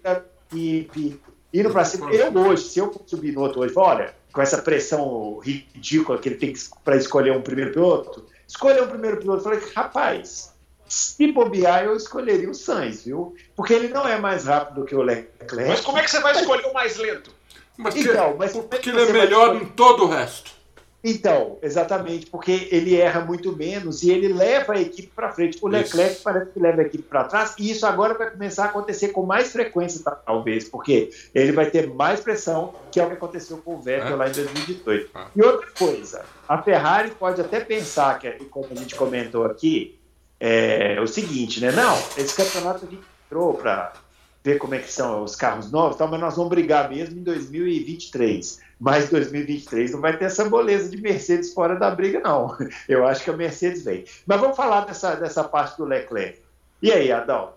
Equipe, indo para cima. Eu hoje, se eu subir no outro hoje, olha, com essa pressão ridícula que ele tem para escolher um primeiro piloto, escolher um primeiro piloto, eu falei, rapaz, se bobear, eu escolheria o Sainz, viu? Porque ele não é mais rápido do que o Leclerc. Mas como é que você vai escolher o mais lento? Mas então, mas porque ele é melhor em todo o resto. Então, exatamente, porque ele erra muito menos e ele leva a equipe para frente. O Leclerc isso. parece que leva a equipe para trás e isso agora vai começar a acontecer com mais frequência, talvez, porque ele vai ter mais pressão, que é o que aconteceu com o Vettel é. lá em 2018. É. E outra coisa, a Ferrari pode até pensar, que como a gente comentou aqui, é o seguinte, né? Não, esse campeonato a gente entrou para ver como é que são os carros novos, tal, mas nós vamos brigar mesmo em 2023. Mas 2023 não vai ter essa boleza de Mercedes fora da briga, não. Eu acho que a Mercedes vem. Mas vamos falar dessa, dessa parte do Leclerc. E aí, Adão?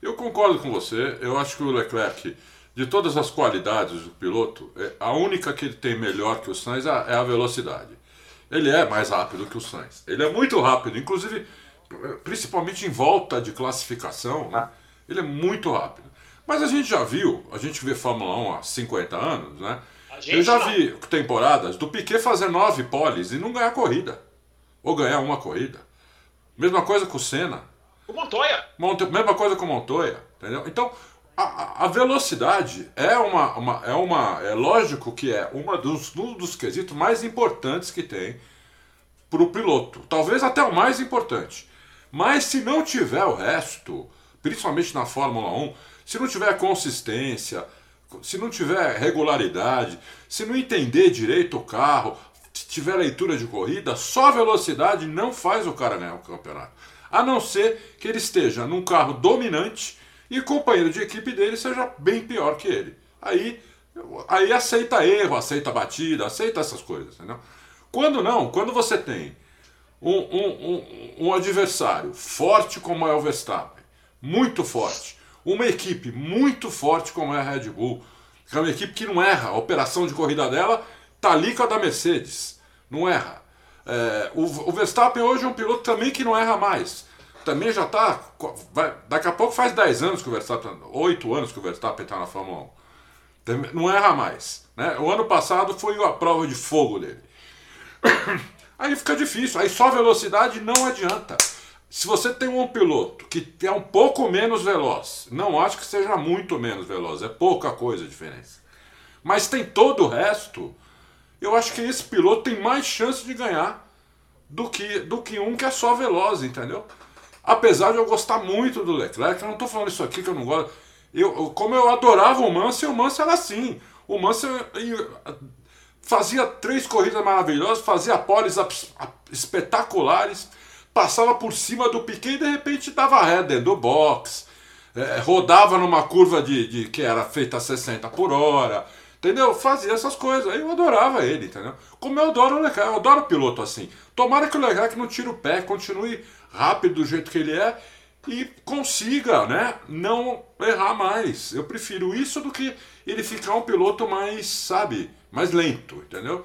Eu concordo com você. Eu acho que o Leclerc, de todas as qualidades do piloto, é, a única que ele tem melhor que o Sainz é a velocidade. Ele é mais rápido que o Sainz. Ele é muito rápido, inclusive, principalmente em volta de classificação, né? ele é muito rápido. Mas a gente já viu, a gente vê Fórmula 1 há 50 anos, né? Eu já não. vi temporadas do Piquet fazer nove poles e não ganhar corrida. Ou ganhar uma corrida. Mesma coisa com o Senna. O Montoya. Monte... Mesma coisa com o Montoya. Entendeu? Então, a, a, velocidade é uma, uma, é uma. É lógico que é uma dos, um dos quesitos mais importantes que tem para o piloto. Talvez até o mais importante. Mas se não tiver o resto, principalmente na Fórmula 1, se não tiver consistência, se não tiver regularidade, se não entender direito o carro, se tiver leitura de corrida, só velocidade não faz o cara ganhar o campeonato. A não ser que ele esteja num carro dominante e o companheiro de equipe dele seja bem pior que ele. Aí, aí aceita erro, aceita batida, aceita essas coisas. Entendeu? Quando não, quando você tem um, um, um, um adversário forte como é o Verstappen, muito forte, uma equipe muito forte como é a Red Bull, que é uma equipe que não erra, a operação de corrida dela tá ali com a da Mercedes, não erra. É, o, o Verstappen hoje é um piloto também que não erra mais também já está. Daqui a pouco faz 10 anos que o Verstappen. 8 anos que o Verstappen está na Fórmula 1. Não erra mais. Né? O ano passado foi a prova de fogo dele. Aí fica difícil. Aí só velocidade não adianta. Se você tem um piloto que é um pouco menos veloz, não acho que seja muito menos veloz, é pouca coisa a diferença. Mas tem todo o resto, eu acho que esse piloto tem mais chance de ganhar do que, do que um que é só veloz, entendeu? Apesar de eu gostar muito do Leclerc, eu não estou falando isso aqui que eu não gosto. Eu, como eu adorava o Mansell, o Mansell era assim. O Mansell fazia três corridas maravilhosas, fazia poles espetaculares, passava por cima do Piquet e de repente dava ré dentro do box, é, rodava numa curva de, de, que era feita a 60 por hora, entendeu? Fazia essas coisas. Eu adorava ele, entendeu? Como eu adoro o Leclerc, eu adoro piloto assim. Tomara que o Leclerc não tire o pé, continue rápido do jeito que ele é e consiga, né, não errar mais. Eu prefiro isso do que ele ficar um piloto mais, sabe, mais lento, entendeu?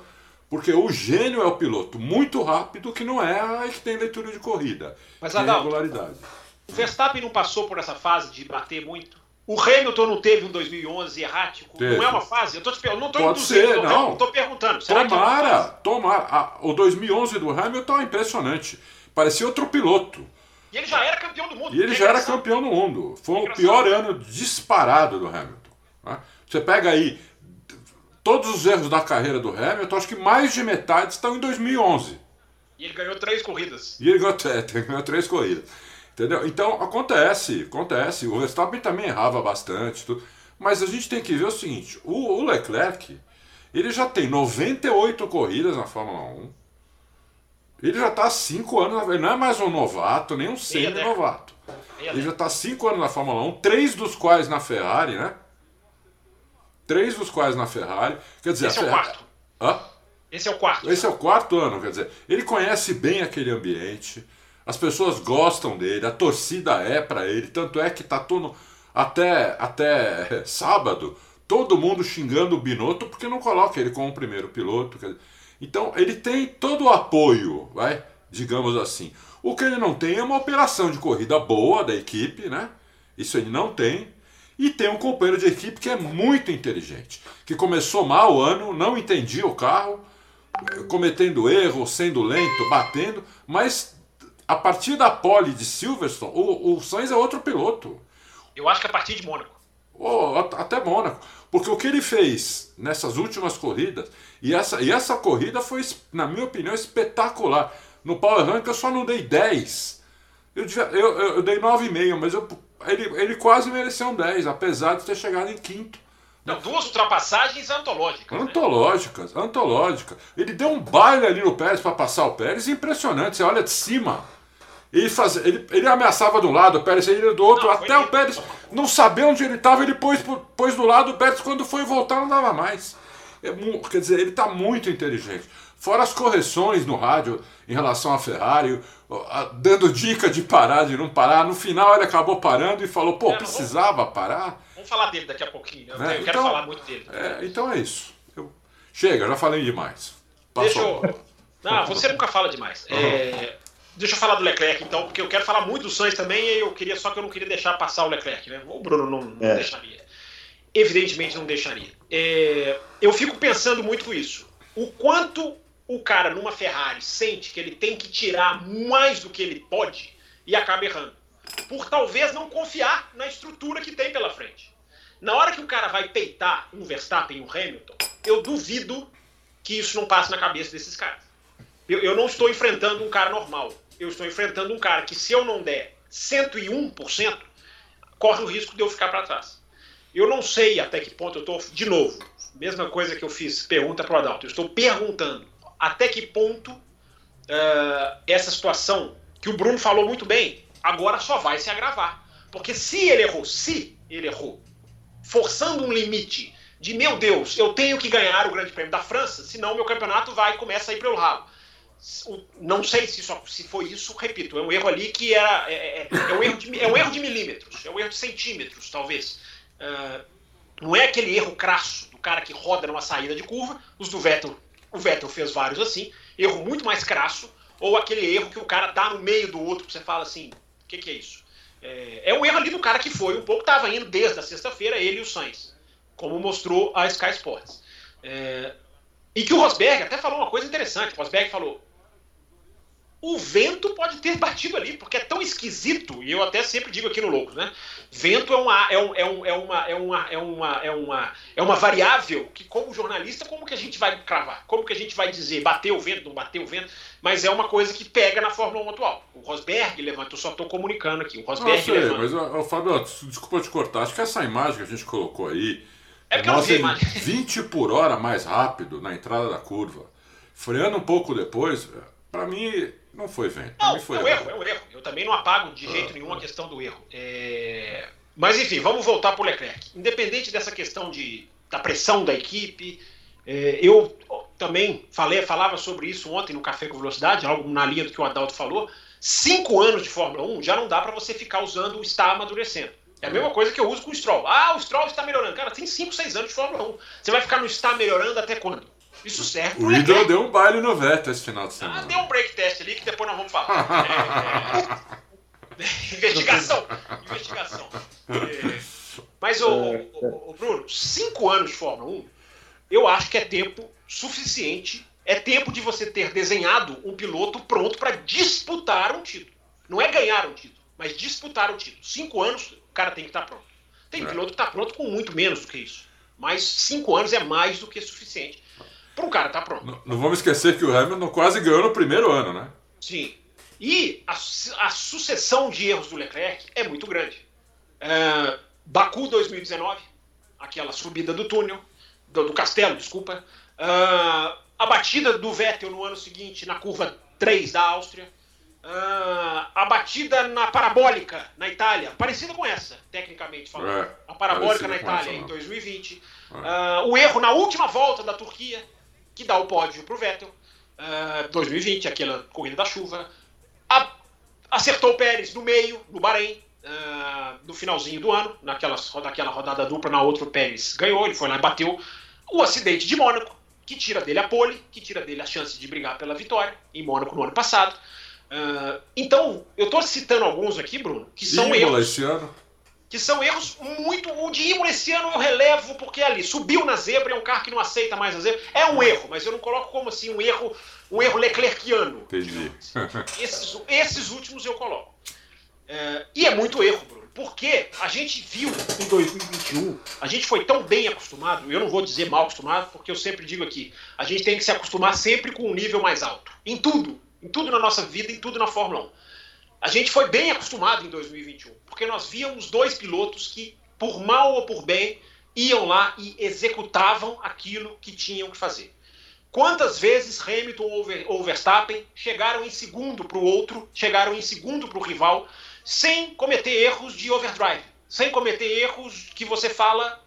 Porque o gênio é o piloto muito rápido que não erra e que tem leitura de corrida. Mas Adalto, regularidade. o Verstappen não passou por essa fase de bater muito? O Hamilton não teve um 2011 errático? Teve. Não é uma fase? Eu, tô te, eu não estou induzindo, ser, não. Estou perguntando. Será tomara, que é tomara. o 2011 do Hamilton é impressionante. Parecia outro piloto. E ele já era campeão do mundo. E ele já era campeão do mundo. Foi o pior ano disparado do Hamilton. Né? Você pega aí todos os erros da carreira do Hamilton, acho que mais de metade estão em 2011. E ele ganhou três corridas. E ele ganhou, é, ganhou três corridas. Entendeu? Então acontece, acontece. O Verstappen também errava bastante. Tudo. Mas a gente tem que ver o seguinte: o, o Leclerc, ele já tem 98 corridas na Fórmula 1. Ele já está há cinco anos, ele não é mais um novato, nem um semi-novato. Ele já está há cinco anos na Fórmula 1, três dos quais na Ferrari, né? Três dos quais na Ferrari. Quer dizer, Esse é o quarto. Hã? Esse é o quarto. Esse é o quarto ano, quer dizer, ele conhece bem aquele ambiente, as pessoas gostam dele, a torcida é para ele, tanto é que tá todo até até sábado todo mundo xingando o Binotto porque não coloca ele como primeiro piloto. Dizer, então ele tem todo o apoio, vai, digamos assim. O que ele não tem é uma operação de corrida boa da equipe, né? Isso ele não tem. E tem um companheiro de equipe que é muito inteligente, que começou mal o ano, não entendia o carro, cometendo erro, sendo lento, batendo, mas a partir da pole de Silverstone, o, o Sainz é outro piloto. Eu acho que a partir de Mônaco. Oh, até Mônaco. Porque o que ele fez nessas últimas corridas, e essa, e essa corrida foi, na minha opinião, espetacular. No Power Rank eu só não dei 10. Eu, eu, eu dei 9,5, mas eu, ele, ele quase mereceu um 10, apesar de ter chegado em quinto. Não, duas ultrapassagens antológicas. Antológicas, né? antológicas. Ele deu um baile ali no Pérez para passar o Pérez, impressionante. Você olha de cima. Ele, faz, ele, ele ameaçava de um lado, o Pérez ele do outro, não, até o Pérez não saber onde ele estava, ele pôs, pôs do lado, o Pérez quando foi voltar não dava mais. É, quer dizer, ele está muito inteligente. Fora as correções no rádio em relação à Ferrari, dando dica de parar, de não parar. No final ele acabou parando e falou, pô, é, precisava vamos, parar. Vamos falar dele daqui a pouquinho. Eu, né? eu quero então, falar muito dele. É, então é isso. Eu... Chega, já falei demais. Passou. Deixa eu... Não, você nunca fala demais. Uhum. É... Deixa eu falar do Leclerc, então, porque eu quero falar muito do Sainz também, e eu queria só que eu não queria deixar passar o Leclerc, né? O Bruno não, não é. deixaria. Evidentemente não deixaria. É, eu fico pensando muito com isso. O quanto o cara numa Ferrari sente que ele tem que tirar mais do que ele pode e acaba errando. Por talvez não confiar na estrutura que tem pela frente. Na hora que o cara vai peitar um Verstappen e um Hamilton, eu duvido que isso não passe na cabeça desses caras. Eu, eu não estou enfrentando um cara normal. Eu estou enfrentando um cara que, se eu não der 101%, corre o risco de eu ficar para trás. Eu não sei até que ponto eu estou. De novo, mesma coisa que eu fiz pergunta para o Adalto. Eu estou perguntando até que ponto uh, essa situação, que o Bruno falou muito bem, agora só vai se agravar. Porque se ele errou, se ele errou, forçando um limite de meu Deus, eu tenho que ganhar o Grande Prêmio da França, senão meu campeonato vai começa a ir pelo ralo. Não sei se, só, se foi isso, repito, é um erro ali que era. É, é, é, um, erro de, é um erro de milímetros, é um erro de centímetros, talvez. Uh, não é aquele erro crasso do cara que roda numa saída de curva, os do Vettel, o Vettel fez vários assim, erro muito mais crasso, ou aquele erro que o cara dá no meio do outro, que você fala assim, o que, que é isso? É, é um erro ali do cara que foi um pouco, estava indo desde a sexta-feira, ele e o Sainz, como mostrou a Sky Sports. É, e que o Rosberg até falou uma coisa interessante. O Rosberg falou: o vento pode ter batido ali, porque é tão esquisito, e eu até sempre digo aqui no Loucos, né? Vento é uma, é, um, é, um, é, uma, é, uma, é, uma, é, uma, é uma variável que, como jornalista, como que a gente vai cravar? Como que a gente vai dizer bateu o vento, não bateu o vento? Mas é uma coisa que pega na Fórmula 1 atual. O Rosberg levanta, eu só estou comunicando aqui. O Rosberg não, sei, levanta. Mas, ó, Fábio, desculpa te cortar, acho que essa imagem que a gente colocou aí. É porque Nossa, eu não vi 20 por hora mais rápido na entrada da curva, freando um pouco depois, para mim não foi vento. Não, foi é um erro, é um erro. Eu também não apago de jeito nenhum a questão do erro. É... Mas enfim, vamos voltar para o Leclerc. Independente dessa questão de, da pressão da equipe, é, eu também falei, falava sobre isso ontem no Café com Velocidade, algo na linha do que o Adalto falou. Cinco anos de Fórmula 1 já não dá para você ficar usando o está amadurecendo. É a mesma coisa que eu uso com o Stroll. Ah, o Stroll está melhorando. Cara, tem 5, 6 anos de Fórmula 1. Você vai ficar no está melhorando até quando? Isso serve O Idol deu um baile no Vettel esse final de ah, semana. Ah, deu um break test ali que depois nós vamos falar. é, é... investigação. Investigação. É... Mas, o, o, o, Bruno, cinco anos de Fórmula 1, eu acho que é tempo suficiente. É tempo de você ter desenhado um piloto pronto para disputar um título. Não é ganhar um título, mas disputar o um título. Cinco anos, o cara tem que estar tá pronto. Tem é. piloto que está pronto com muito menos do que isso. Mas cinco anos é mais do que suficiente para um cara tá pronto. Não, não, vamos esquecer que o Hamilton quase ganhou no primeiro ano, né? Sim. E a, a sucessão de erros do Leclerc é muito grande. É, Baku 2019, aquela subida do túnel, do, do castelo, desculpa. É, a batida do Vettel no ano seguinte na curva 3 da Áustria. Uh, a batida na parabólica na Itália, parecida com essa, tecnicamente falando. É, a parabólica na Itália em 2020. É. Uh, o erro na última volta da Turquia, que dá o pódio para o Vettel. Uh, 2020, aquela corrida da chuva. A, acertou o Pérez no meio, no Bahrein, uh, no finalzinho do ano, naquela, naquela rodada dupla, na outra o Pérez ganhou, ele foi lá e bateu. O acidente de Mônaco, que tira dele a pole, que tira dele a chance de brigar pela vitória, em Mônaco no ano passado. Uh, então, eu estou citando alguns aqui, Bruno, que são erros. Esse ano que são erros muito. O de Imola esse ano eu relevo porque é ali subiu na zebra, é um carro que não aceita mais a zebra. É um erro, mas eu não coloco como assim um erro, um erro leclerciano. Entendi. Esses, esses últimos eu coloco. É, e é muito erro, Bruno. Porque a gente viu em 2021, a gente foi tão bem acostumado, eu não vou dizer mal acostumado, porque eu sempre digo aqui, a gente tem que se acostumar sempre com um nível mais alto. Em tudo. Em tudo na nossa vida, em tudo na Fórmula 1. A gente foi bem acostumado em 2021, porque nós víamos dois pilotos que, por mal ou por bem, iam lá e executavam aquilo que tinham que fazer. Quantas vezes Hamilton ou Verstappen chegaram em segundo para o outro, chegaram em segundo para o rival, sem cometer erros de overdrive, sem cometer erros que você fala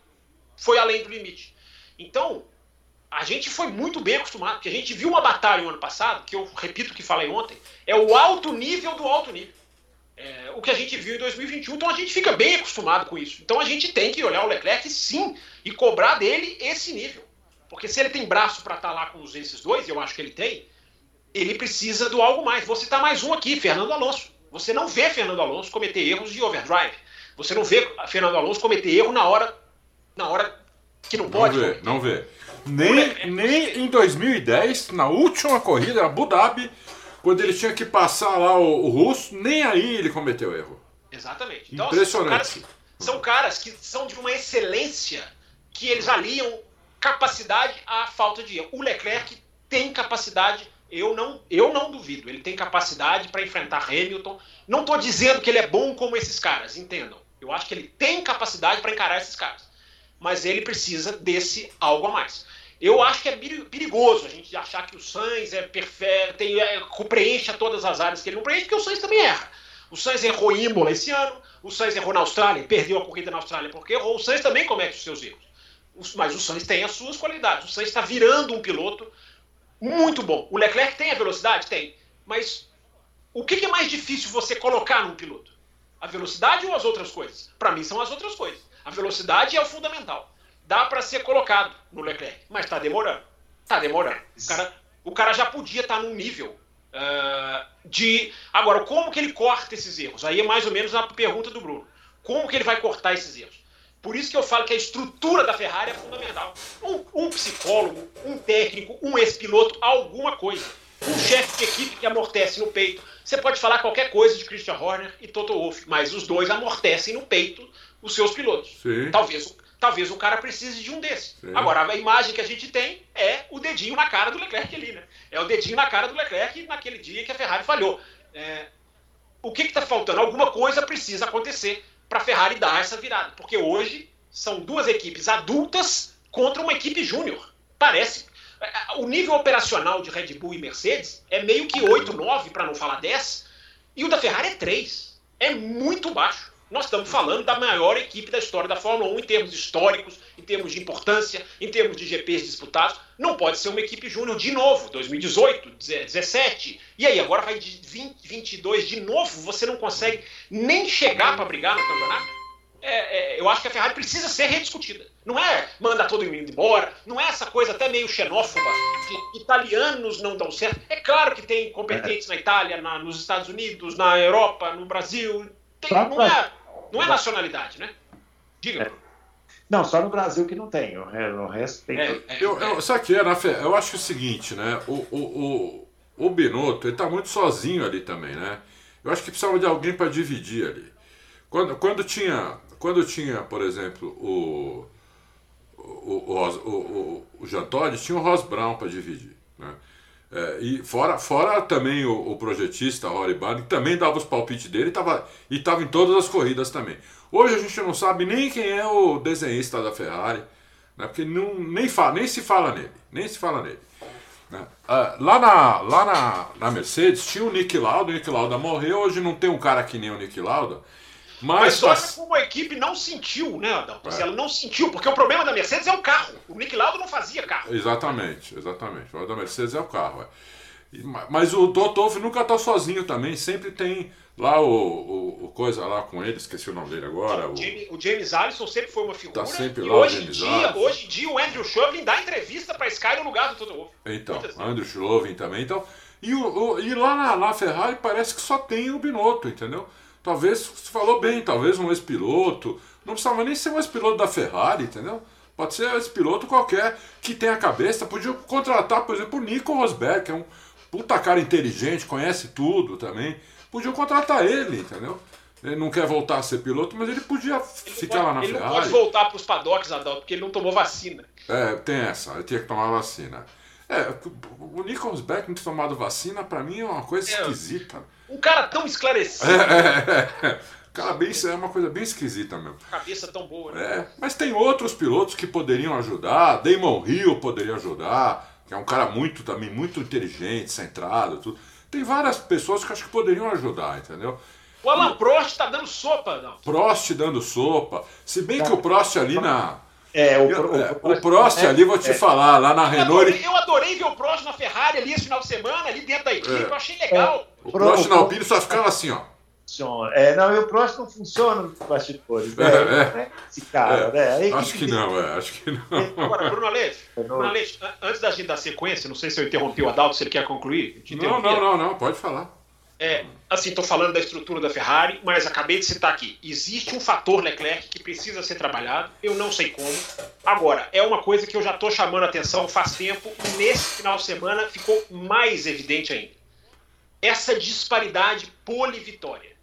foi além do limite. Então, a gente foi muito bem acostumado, porque a gente viu uma batalha no ano passado, que eu repito o que falei ontem, é o alto nível do alto nível. É, o que a gente viu em 2021, então a gente fica bem acostumado com isso. Então a gente tem que olhar o Leclerc sim e cobrar dele esse nível. Porque se ele tem braço para estar tá lá com esses dois, eu acho que ele tem, ele precisa do algo mais. Vou citar mais um aqui, Fernando Alonso. Você não vê Fernando Alonso cometer erros de overdrive. Você não vê Fernando Alonso cometer erro na hora, na hora que não pode. Não vê, não vê. Nem, nem em 2010, na última corrida, Abu Dhabi, quando ele tinha que passar lá o, o russo, nem aí ele cometeu erro. Exatamente. Então, Impressionante. Assim, São caras que são de uma excelência que eles aliam capacidade à falta de erro. O Leclerc tem capacidade, eu não, eu não duvido, ele tem capacidade para enfrentar Hamilton. Não estou dizendo que ele é bom como esses caras, entendam. Eu acho que ele tem capacidade para encarar esses caras. Mas ele precisa desse algo a mais. Eu acho que é perigoso a gente achar que o Sainz é perfeito, tem, é, preenche todas as áreas que ele não preenche, porque o Sainz também erra. O Sainz errou em Imola esse ano, o Sainz errou na Austrália, perdeu a corrida na Austrália porque errou. O Sainz também comete os seus erros. Mas o Sainz tem as suas qualidades. O Sainz está virando um piloto muito bom. O Leclerc tem a velocidade? Tem. Mas o que é mais difícil você colocar num piloto? A velocidade ou as outras coisas? Para mim são as outras coisas. A velocidade é o fundamental. Dá para ser colocado no Leclerc, mas está demorando. Está demorando. O cara, o cara já podia estar tá num nível uh, de. Agora, como que ele corta esses erros? Aí é mais ou menos a pergunta do Bruno. Como que ele vai cortar esses erros? Por isso que eu falo que a estrutura da Ferrari é fundamental. Um, um psicólogo, um técnico, um ex-piloto, alguma coisa. Um chefe de equipe que amortece no peito. Você pode falar qualquer coisa de Christian Horner e Toto Wolff, mas os dois amortecem no peito os seus pilotos. Sim. Talvez, talvez o cara precise de um desses. Sim. Agora, a imagem que a gente tem é o dedinho na cara do Leclerc ali, né? É o dedinho na cara do Leclerc naquele dia que a Ferrari falhou. É, o que está faltando? Alguma coisa precisa acontecer para a Ferrari dar essa virada. Porque hoje são duas equipes adultas contra uma equipe júnior. Parece. O nível operacional de Red Bull e Mercedes é meio que 8, 9, para não falar 10, e o da Ferrari é 3. É muito baixo. Nós estamos falando da maior equipe da história da Fórmula 1 em termos históricos, em termos de importância, em termos de GPs disputados. Não pode ser uma equipe júnior de novo, 2018, 17. E aí, agora vai de 20, 22 de novo. Você não consegue nem chegar para brigar no campeonato? É, é, eu acho que a Ferrari precisa ser rediscutida. Não é mandar todo mundo embora, não é essa coisa até meio xenófoba que italianos não dão certo. É claro que tem competentes na Itália, na, nos Estados Unidos, na Europa, no Brasil. Tem, não é não é nacionalidade, né? Diga. É. Não, só no Brasil que não tem. O resto tem. É, é, eu, eu, sabe que é, eu acho o seguinte, né? O, o, o, o Binotto, ele tá muito sozinho ali também, né? Eu acho que precisava de alguém para dividir ali. Quando, quando, tinha, quando tinha, por exemplo, o, o, o, o, o, o tinha o Ross Brown para dividir, né? É, e fora, fora também o, o projetista Rory Barney, que também dava os palpites dele tava, e estava em todas as corridas também. Hoje a gente não sabe nem quem é o desenhista da Ferrari, né, porque não, nem, fala, nem se fala nele. Nem se fala nele. Né? Ah, lá na, lá na, na Mercedes tinha o Nick Lauda, o Nick Lauda morreu, hoje não tem um cara que nem o Nick Lauda mas, Mas olha como a equipe não sentiu, né, Adalto? É. Ela não sentiu, porque o problema da Mercedes é o carro. O Nick Lauda não fazia carro. Exatamente, exatamente. O problema da Mercedes é o carro. É. Mas o Dotov nunca tá sozinho também, sempre tem lá o, o, o, coisa lá com ele, esqueci o nome dele agora. O, o, o James Allison sempre foi uma figura. Tá sempre lá hoje, em dia, hoje em dia o Andrew Shovlin dá entrevista para Sky no lugar do Toto Wolff. Então, Andrew Shovlin também. Então, e, o, e lá na, na Ferrari parece que só tem o Binotto, entendeu? Talvez, você falou bem, talvez um ex-piloto. Não precisava nem ser um ex-piloto da Ferrari, entendeu? Pode ser um ex-piloto qualquer que tenha a cabeça. Podia contratar, por exemplo, o Nico Rosberg, que é um puta cara inteligente, conhece tudo também. Podiam contratar ele, entendeu? Ele não quer voltar a ser piloto, mas ele podia ele ficar pode, lá na ele Ferrari. Ele não pode voltar para os paddocks, Adalto, porque ele não tomou vacina. É, tem essa, ele tinha que tomar vacina. É, o Nico Rosberg não ter tomado vacina, para mim, é uma coisa é, esquisita. Um cara tão esclarecido. É, é, é. Cara, bem, é uma coisa bem esquisita mesmo. Cabeça tão boa, né? É, mas tem outros pilotos que poderiam ajudar. Damon Hill poderia ajudar, que é um cara muito também muito inteligente, centrado, tudo. Tem várias pessoas que acho que poderiam ajudar, entendeu? O Alan Prost tá dando sopa, não? Prost dando sopa. Se bem que o Prost ali na é, o, eu, é, o, o Prost é, ali, vou te é. falar, lá na eu Renault. Adorei, eu adorei ver o Prost na Ferrari ali esse final de semana, ali dentro da equipe, eu achei legal. O Prost na Alpine só ficava assim, ó. É, não, e o Prost não funciona nos bastidores, né? É, é. Esse cara, né? Acho que não, é, acho que não. Agora, Bruno Aleixo, Bruno Aleixo, antes da gente dar sequência, não sei se eu interrompi o Adalto, se ele quer concluir. Não, não, não, não, pode falar. É, assim, estou falando da estrutura da Ferrari, mas acabei de citar aqui. Existe um fator Leclerc que precisa ser trabalhado, eu não sei como. Agora, é uma coisa que eu já estou chamando atenção faz tempo e nesse final de semana ficou mais evidente ainda. Essa disparidade pole-vitória.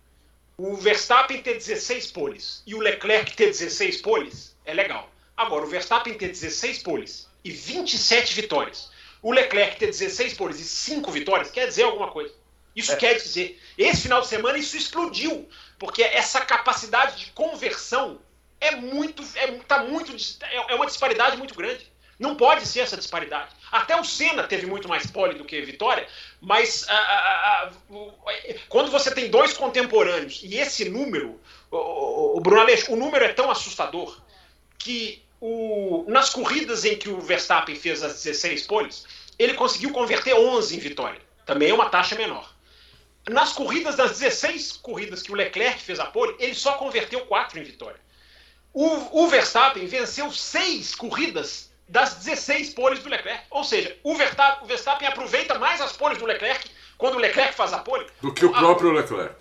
O Verstappen ter 16 poles e o Leclerc ter 16 poles é legal. Agora, o Verstappen ter 16 poles e 27 vitórias, o Leclerc ter 16 poles e 5 vitórias, quer dizer alguma coisa. Isso é. quer dizer. Esse final de semana isso explodiu, porque essa capacidade de conversão é muito, é, tá muito, é, é uma disparidade muito grande. Não pode ser essa disparidade. Até o Senna teve muito mais pole do que Vitória, mas a, a, a, quando você tem dois contemporâneos e esse número, o, o Bruno Aleixo, o número é tão assustador que o, nas corridas em que o Verstappen fez as 16 poles, ele conseguiu converter 11 em vitória. Também é uma taxa menor. Nas corridas das 16 corridas que o Leclerc fez a pole, ele só converteu 4 em vitória. O, o Verstappen venceu 6 corridas das 16 poles do Leclerc. Ou seja, o Verstappen, o Verstappen aproveita mais as poles do Leclerc quando o Leclerc faz a pole. Do que o próprio Leclerc.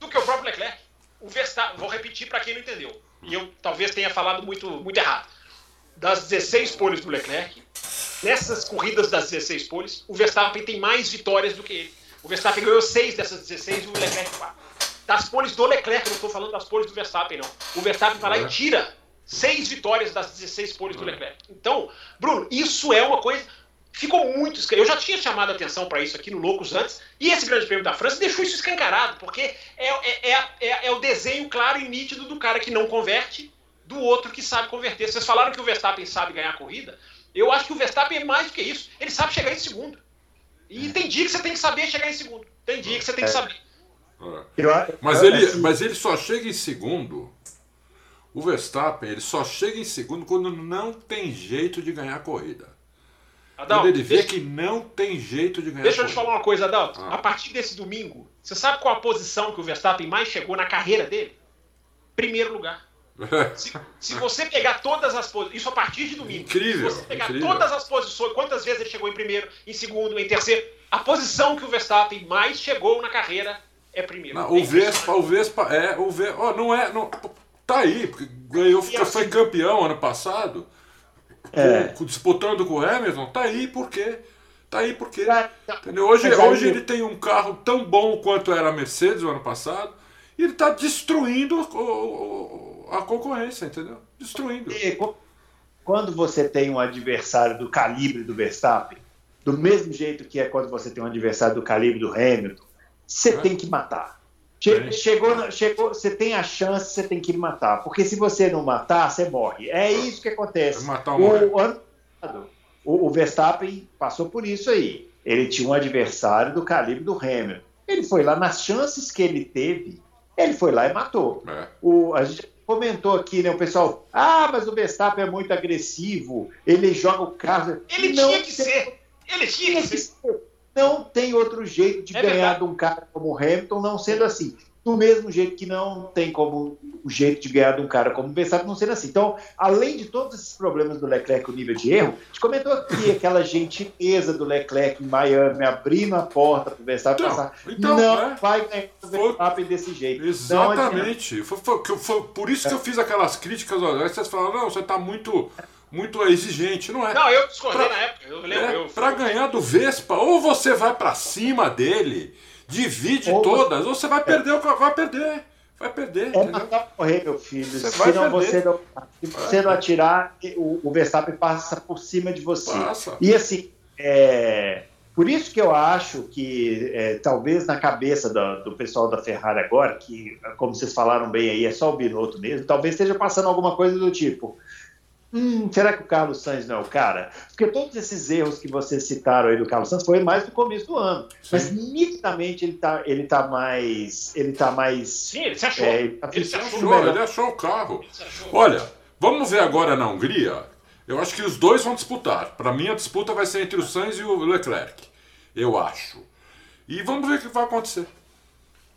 Do que o próprio Leclerc. O Verstappen, vou repetir para quem não entendeu. E eu talvez tenha falado muito, muito errado. Das 16 poles do Leclerc, nessas corridas das 16 poles, o Verstappen tem mais vitórias do que ele. O Verstappen ganhou 6 dessas 16 e o Leclerc 4. Das poles do Leclerc, não estou falando das poles do Verstappen, não. O Verstappen vai lá e é. tira seis vitórias das 16 poles do Leclerc. Então, Bruno, isso é uma coisa. Ficou muito. Eu já tinha chamado a atenção para isso aqui no Loucos antes, e esse Grande Prêmio da França deixou isso escancarado, porque é, é, é, é, é o desenho claro e nítido do cara que não converte, do outro que sabe converter. Vocês falaram que o Verstappen sabe ganhar a corrida. Eu acho que o Verstappen é mais do que isso. Ele sabe chegar em segundo. E tem dia que você tem que saber chegar em segundo. Tem dia que você tem que saber. Mas ele, mas ele só chega em segundo o Verstappen ele só chega em segundo quando não tem jeito de ganhar a corrida. Adão, quando ele vê deixa, que não tem jeito de ganhar Deixa eu te falar uma coisa, Adalto. Ah. A partir desse domingo, você sabe qual a posição que o Verstappen mais chegou na carreira dele? Primeiro lugar. Se, se, você pegar todas as posições, isso a partir de domingo. Incrível. Se você pegar incrível. todas as posições, quantas vezes ele chegou em primeiro, em segundo, em terceiro, a posição que o Verstappen mais chegou na carreira é primeiro. Não, o Vespa, o Vespa é, o Vespa, oh, não é, não, Tá aí, porque ganhou, assim, foi campeão ano passado, é. com, disputando com o Hamilton, tá aí por quê? Tá aí porque. Tá. Entendeu? Hoje, hoje ele tem um carro tão bom quanto era a Mercedes o ano passado, e ele está destruindo a concorrência, entendeu? Destruindo. E quando você tem um adversário do calibre do Verstappen, do mesmo jeito que é quando você tem um adversário do calibre do Hamilton, você é. tem que matar. Che chegou, chegou, você tem a chance, você tem que matar. Porque se você não matar, você morre. É isso que acontece. Matar o, o, ano, o, o Verstappen passou por isso aí. Ele tinha um adversário do calibre do Hamilton. Ele foi lá, nas chances que ele teve, ele foi lá e matou. É. O, a gente comentou aqui, né, o pessoal, ah, mas o Verstappen é muito agressivo, ele joga o carro. Ele não tinha que ser. Ele tinha que ser. Não tem outro jeito de é ganhar verdade. de um cara como o Hamilton não sendo assim. Do mesmo jeito que não tem como o jeito de ganhar de um cara como o Verstappen não sendo assim. Então, além de todos esses problemas do Leclerc, o nível de erro, a gente comentou aqui aquela gentileza do Leclerc em Miami, abrindo a porta para o Verstappen então, passar. Então, não é, vai ganhar o Verstappen foi, desse jeito. Exatamente. Foi, foi, foi, por isso que eu fiz aquelas críticas. Olha, vocês falaram, não, você está muito muito exigente, não é? Não, eu discordei pra, na época. Eu lembro. É, eu, pra ganhar do Vespa, ou você vai para cima dele, divide ou todas, você... ou você vai perder, é. vai perder. Vai perder. É matar correr, meu filho. Você se não você não, se você não atirar, o, o Verstappen passa por cima de você. Passa. E assim, é, por isso que eu acho que é, talvez na cabeça do, do, pessoal da Ferrari agora, que como vocês falaram bem aí, é só o Binotto mesmo, talvez esteja passando alguma coisa do tipo. Hum, será que o Carlos Sainz não é o cara? Porque todos esses erros que vocês citaram aí do Carlos Sainz foi mais no começo do ano. Sim. Mas nitidamente ele tá, ele tá mais. Ele tá mais. Sim, ele se achou. É, ele, ele, se achou, ele achou o carro. Olha, vamos ver agora na Hungria. Eu acho que os dois vão disputar. Para mim, a disputa vai ser entre o Sainz e o Leclerc. Eu acho. E vamos ver o que vai acontecer.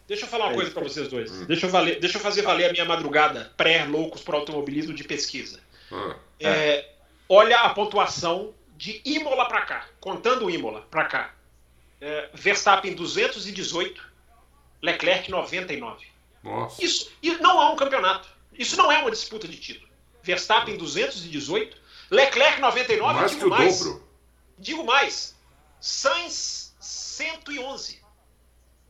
Deixa eu falar uma é coisa para vocês dois. Hum. Deixa, eu valer, deixa eu fazer valer a minha madrugada pré-loucos para automobilismo de pesquisa. Ah, é. É, olha a pontuação de Imola para cá, contando Imola para cá. É, Verstappen 218, Leclerc 99. Nossa. Isso e não é um campeonato. Isso não é uma disputa de título. Verstappen 218, Leclerc 99, mais digo que o mais. Dobro. Digo mais. Sainz 111.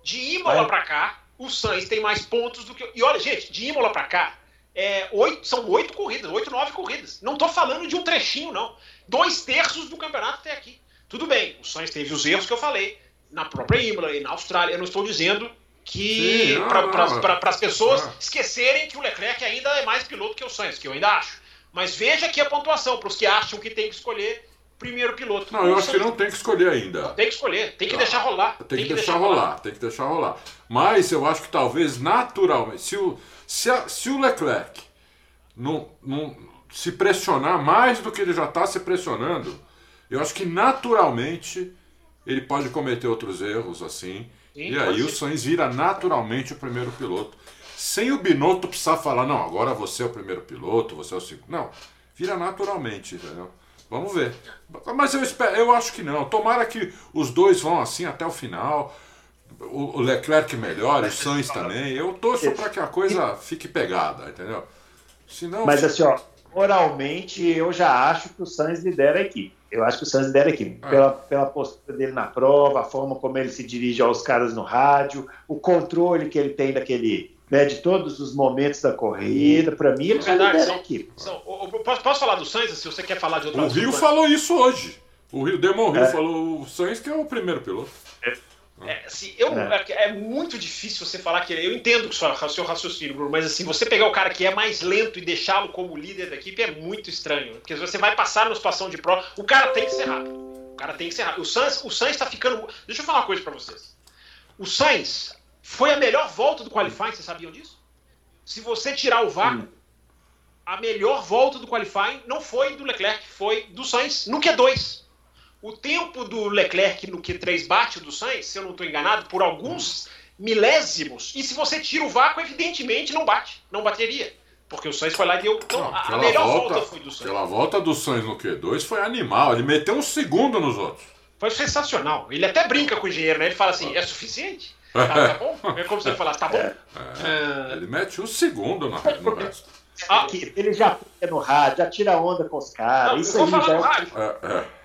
De Imola para cá, o Sainz tem mais pontos do que. E olha, gente, de Imola para cá, é, oito, são oito corridas, oito, nove corridas. Não estou falando de um trechinho, não. Dois terços do campeonato até aqui. Tudo bem, o Sainz teve os erros que eu falei, na própria Imola e na Austrália. Eu não estou dizendo que para as pessoas ah. esquecerem que o Leclerc ainda é mais piloto que o Sainz, que eu ainda acho. Mas veja aqui a pontuação, para os que acham que tem que escolher primeiro piloto. Não, eu acho que não tem que escolher ainda. Não, tem que escolher, tem que ah, deixar rolar. Tem, tem que, que, deixar, rolar, rolar, tem que deixar rolar. Mas eu acho que talvez naturalmente, se o, se, a, se o Leclerc não, não se pressionar mais do que ele já está se pressionando, eu acho que naturalmente ele pode cometer outros erros assim. Sim, e aí o Sainz vira naturalmente o primeiro piloto. Sem o Binotto precisar falar, não, agora você é o primeiro piloto, você é o segundo. Não, vira naturalmente, entendeu? Vamos ver. Mas eu, espero, eu acho que não. Tomara que os dois vão assim até o final. O Leclerc melhore, o Sainz também. Eu torço para que a coisa fique pegada, entendeu? Senão, Mas assim, ó, moralmente eu já acho que o Sainz lidera a equipe. Eu acho que o Sainz lidera a equipe. É. Pela, pela postura dele na prova, a forma como ele se dirige aos caras no rádio, o controle que ele tem daquele. Né, de todos os momentos da corrida, para mim ele já lidera a equipe. São, posso, posso, falar do Sainz se você quer falar de outra O Rio falou isso hoje. O Rio Demon Rio é. falou o Sainz que é o primeiro piloto. É. É, assim, eu, é. é. é. muito difícil você falar que. Eu entendo o seu, seu raciocínio, Bruno, mas assim, você pegar o cara que é mais lento e deixá-lo como líder da equipe é muito estranho. Porque você vai passar numa situação de prova, o cara tem que ser rápido. O cara tem que ser rápido. O Sainz, o Sainz tá ficando. Deixa eu falar uma coisa para vocês. O Sainz foi a melhor volta do qualifying, vocês sabiam disso? Se você tirar o vácuo, hum. a melhor volta do qualifying não foi do Leclerc, foi do Sainz no Q2. O tempo do Leclerc no Q3 bate do Sainz, se eu não estou enganado, por alguns milésimos. E se você tira o vácuo, evidentemente não bate. Não bateria. Porque o Sainz foi lá e deu. Então, não, a melhor volta, volta, foi do Sainz. Aquela volta do Sainz no Q2 foi animal. Ele meteu um segundo nos outros. Foi sensacional. Ele até brinca com o engenheiro, né? Ele fala assim: é suficiente? Tá, tá bom? É como você falar, tá bom? É, é, ele mete um segundo no, no resto. Ah, ele já fica no rádio, já tira onda com os caras. Isso aí já. É, é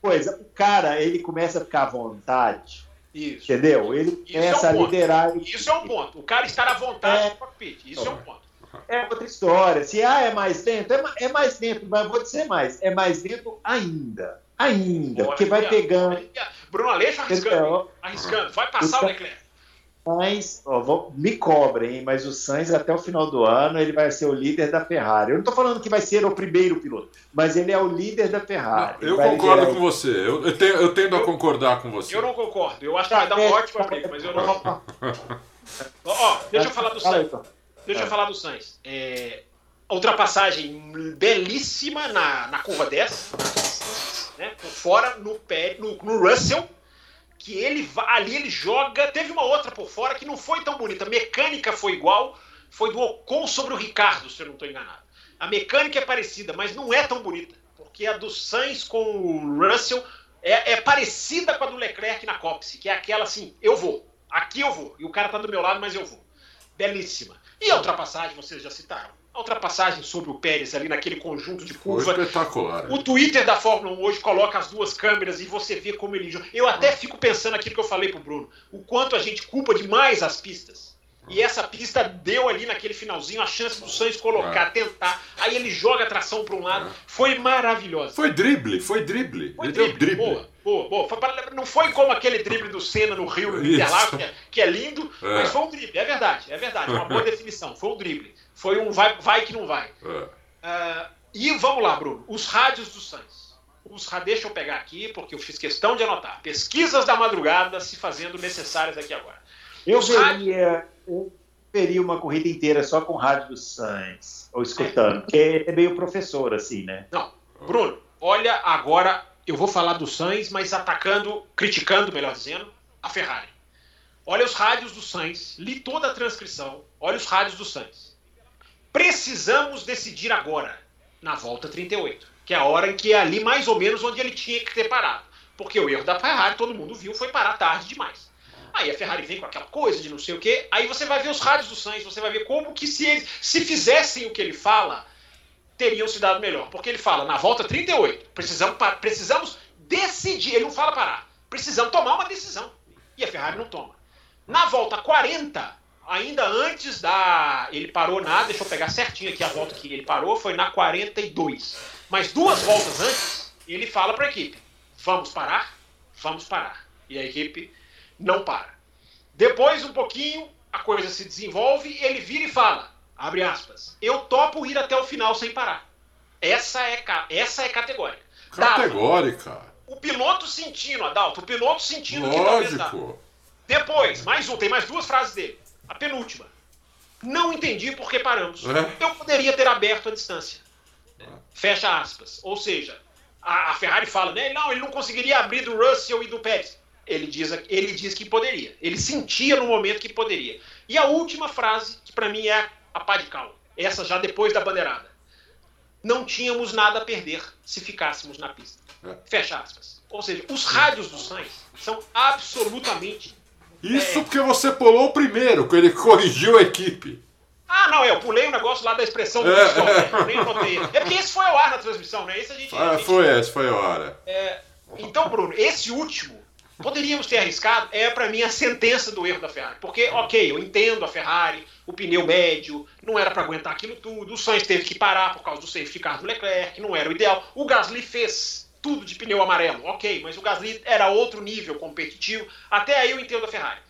coisa, o cara ele começa a ficar à vontade. Isso. Entendeu? Ele começa é um a liderar. Isso é um ponto. O cara estar à vontade é, no cockpit. Isso é um ponto. É outra história. Se ah, é mais lento, é, é mais lento, mas vou dizer mais, é mais lento ainda. Ainda. porque vai pegando. Bruno Aleixo arriscando. Arriscando. Vai passar o Leclerc. Sainz, ó, vou, me cobrem, mas o Sainz até o final do ano ele vai ser o líder da Ferrari. Eu não estou falando que vai ser o primeiro piloto, mas ele é o líder da Ferrari. Não, eu concordo com você, eu, eu, tenho, eu tendo a concordar com você. Eu não concordo, eu acho que vai dar um tá, ótimo para mas eu não. ó, deixa eu falar do Sainz. Então. Deixa eu é. falar do Sainz. É, ultrapassagem belíssima na, na curva 10, né, por fora no, pé, no, no Russell que ele ali ele joga. Teve uma outra por fora que não foi tão bonita. A mecânica foi igual, foi do Ocon sobre o Ricardo, se eu não estou enganado. A mecânica é parecida, mas não é tão bonita, porque a do Sainz com o Russell é, é parecida com a do Leclerc na Copse, que é aquela assim, eu vou, aqui eu vou, e o cara tá do meu lado, mas eu vou. Belíssima. E a ultrapassagem, vocês já citaram a ultrapassagem sobre o Pérez ali naquele conjunto de curva. Foi espetacular. O Twitter da Fórmula 1 hoje coloca as duas câmeras e você vê como ele joga. Eu até fico pensando aquilo que eu falei pro Bruno, o quanto a gente culpa demais as pistas. E essa pista deu ali naquele finalzinho a chance do Sainz colocar, é. tentar. Aí ele joga a tração para um lado. É. Foi maravilhoso. Foi drible, foi drible. Foi ele drible. deu drible. Boa, boa, boa. Foi não foi como aquele drible do Senna no Rio no Interlagos, que, é, que, é lindo, é. mas foi um drible. É verdade, é verdade. Uma boa definição. Foi um drible. Foi um vai, vai que não vai. Uh, e vamos lá, Bruno. Os rádios do Sainz. Os, deixa eu pegar aqui, porque eu fiz questão de anotar. Pesquisas da madrugada se fazendo necessárias aqui agora. Eu veria, eu veria uma corrida inteira só com rádio do Sainz, ou escutando, é. porque é meio professor, assim, né? Não. Bruno, olha agora, eu vou falar do Sainz, mas atacando, criticando, melhor dizendo, a Ferrari. Olha os rádios do Sainz, li toda a transcrição, olha os rádios do Sainz. Precisamos decidir agora, na volta 38, que é a hora em que é ali mais ou menos onde ele tinha que ter parado. Porque o erro da Ferrari, todo mundo viu, foi parar tarde demais. Aí a Ferrari vem com aquela coisa de não sei o quê, aí você vai ver os rádios do Sainz, você vai ver como que se eles se fizessem o que ele fala, teriam se dado melhor. Porque ele fala, na volta 38, precisamos, precisamos decidir, ele não fala parar, precisamos tomar uma decisão. E a Ferrari não toma. Na volta 40, ainda antes da. Ele parou na. Deixa eu pegar certinho aqui a volta que ele parou, foi na 42. Mas duas voltas antes, ele fala para a equipe: vamos parar? Vamos parar. E a equipe não para. Depois, um pouquinho, a coisa se desenvolve, ele vira e fala: abre aspas, eu topo ir até o final sem parar. Essa é, essa é categórica. Categórica. o piloto sentindo, Adalto, o piloto sentindo Lógico. que Depois, mais um, tem mais duas frases dele. A penúltima. Não entendi por que paramos. É. Eu poderia ter aberto a distância. Fecha aspas. Ou seja, a, a, Ferrari fala, né? Não, ele não conseguiria abrir do Russell e do Pérez. Ele diz, ele diz que poderia. Ele sentia no momento que poderia. E a última frase, que para mim é a pá de cal. Essa já depois da bandeirada. Não tínhamos nada a perder se ficássemos na pista. É. Fecha aspas. Ou seja, os rádios do Sainz são absolutamente. Isso é... porque você pulou o primeiro, que ele corrigiu a equipe. Ah, não, eu pulei o um negócio lá da expressão do é, pessoal, né? eu nem notei. É porque esse foi ao ar na transmissão, né? Esse a gente. Ah, a gente... foi esse, foi ao ar. É, então, Bruno, esse último, poderíamos ter arriscado, é para mim a sentença do erro da Ferrari. Porque, ok, eu entendo a Ferrari, o pneu médio, não era para aguentar aquilo tudo, o Sainz teve que parar por causa do safety car do Leclerc, não era o ideal. O Gasly fez tudo de pneu amarelo, ok, mas o Gasly era outro nível competitivo. Até aí eu entendo a Ferrari.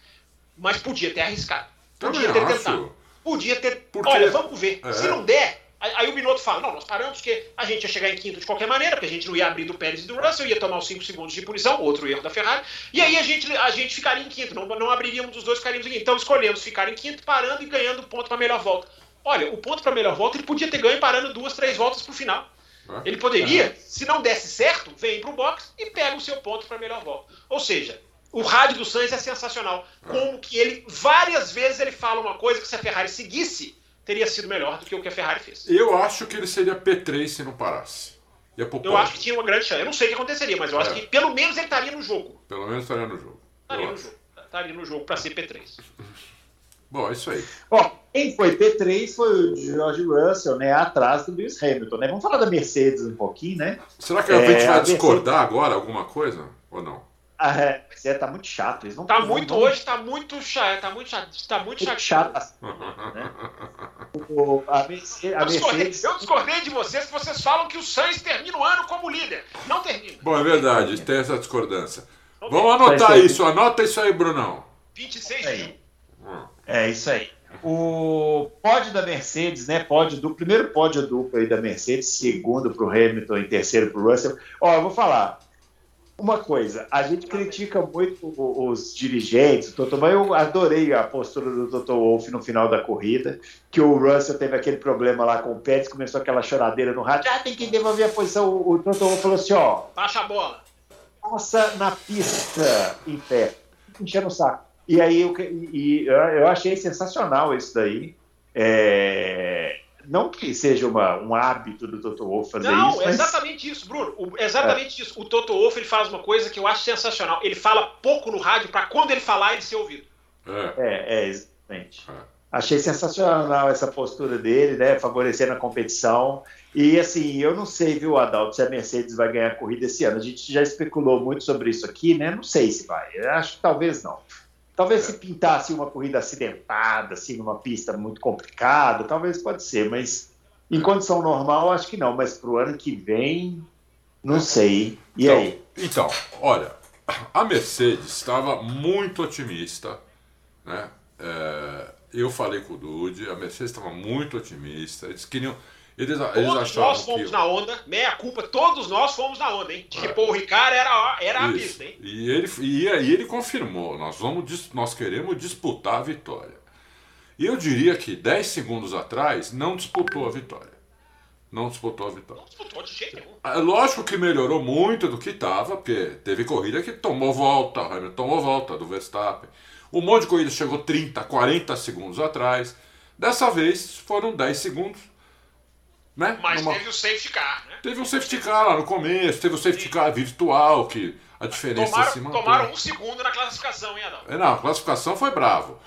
Mas podia ter arriscado. Podia Também ter acho. tentado. Podia ter. Porque- Olha, vamos ver. É. Se não der, aí, o Binotto fala: não, nós paramos porque a gente ia chegar em quinto de qualquer maneira, porque a gente não ia abrir do Pérez e do Russell, ia tomar os 5 segundos de punição, outro erro da Ferrari, e aí a gente, a gente ficaria em quinto, não, não abriríamos dos dois, ficaríamos em quinto. Então escolhemos ficar em quinto, parando e ganhando ponto para melhor volta. Olha, o ponto para melhor volta ele podia ter ganho parando duas, três voltas pro final. É. Ele poderia, se não desse certo, vem pro box e pega o seu ponto para melhor volta. Ou seja, o rádio do Sainz é sensacional. Como que ele, várias vezes, ele fala uma coisa que se a Ferrari seguisse, teria sido melhor do que o que a Ferrari fez. Eu acho que ele seria P3 se não parasse. Ia pro Eu acho que tinha uma grande chance. Eu não sei o que aconteceria, mas eu acho É. que pelo menos ele estaria no jogo. Pelo menos estaria no jogo. Estaria Eu no acho. jogo. Estaria no jogo para ser P3. Bom, é isso aí. Ó, quem foi P3 foi o George Russell, né? Atrás do Lewis Hamilton, né? Vamos falar da Mercedes um pouquinho, né? Será que a É, gente vai a Mercedes- discordar agora alguma coisa? Ou não? Ah, é, mas é, tá muito chato. Eles não Tá muito não- hoje, tá muito chato, tá muito chato, tá muito muito chato. chato. né? O- a Mercedes, a Eu discordei, eu discordei de vocês que vocês falam que o Sainz termina o ano como líder. Não termina. Bom, é verdade, tem essa discordância. Não Vamos termina. anotar isso, anota isso aí, Brunão. 26 Aí. mil. É isso aí. O pódio da Mercedes, né? Pódio do primeiro pódio duplo aí da Mercedes, segundo para o Hamilton e terceiro para o Russell. Ó, eu vou falar uma coisa. A gente critica muito os dirigentes, o Toto, mas eu adorei a postura do Toto Wolff no final da corrida, que o Russell teve aquele problema lá com o Pérez, começou aquela choradeira no rádio, ah, tem que devolver a posição. O, Toto Wolff falou assim, ó, Baixa a bola. passa na pista em pé, enchendo o saco. E aí eu, e- eu achei sensacional isso daí. É, não que seja uma, um hábito do Toto Wolff fazer Não, isso, é mas exatamente isso, Bruno. O- exatamente isso. O Toto Wolff ele faz uma coisa que eu acho sensacional. Ele fala pouco no rádio para quando ele falar ele ser ouvido. É. é, é exatamente. É. Achei sensacional essa postura dele, né? Favorecendo a competição. E assim, eu não sei, viu, Adalto, se a Mercedes vai ganhar a corrida esse ano. A gente já especulou muito sobre isso aqui, né? Não sei se vai. Eu acho que talvez não. Talvez se pintasse uma corrida acidentada, assim, numa pista muito complicada, talvez pode ser, mas em condição normal, acho que não. Mas pro ano que vem, não sei. E Então, aí? Então, olha, a Mercedes estava muito otimista, né? É, eu falei com o Dude, a Mercedes estava muito otimista. Eles queriam, eles, eles Todos nós fomos que na onda, meia culpa, todos nós fomos na onda, hein? De que pô, o Ricardo era, era a pista, hein? E ele, e aí ele confirmou, nós, vamos, nós queremos disputar a vitória. E eu diria que 10 segundos atrás não disputou a vitória. Não disputou a vitória. Não disputou de jeito nenhum. É lógico que melhorou muito do que estava, porque teve corrida que tomou volta, o Hamilton tomou volta do Verstappen. Um monte de corrida chegou 30, 40 segundos atrás. Dessa vez foram 10 segundos. Né? Mas Numa- teve o safety car, né? Teve um safety car lá no começo, teve o safety car virtual, que a diferença Tomaram, se mantém. tomaram um segundo na classificação, hein, Adão? É, Não, a classificação foi bravo.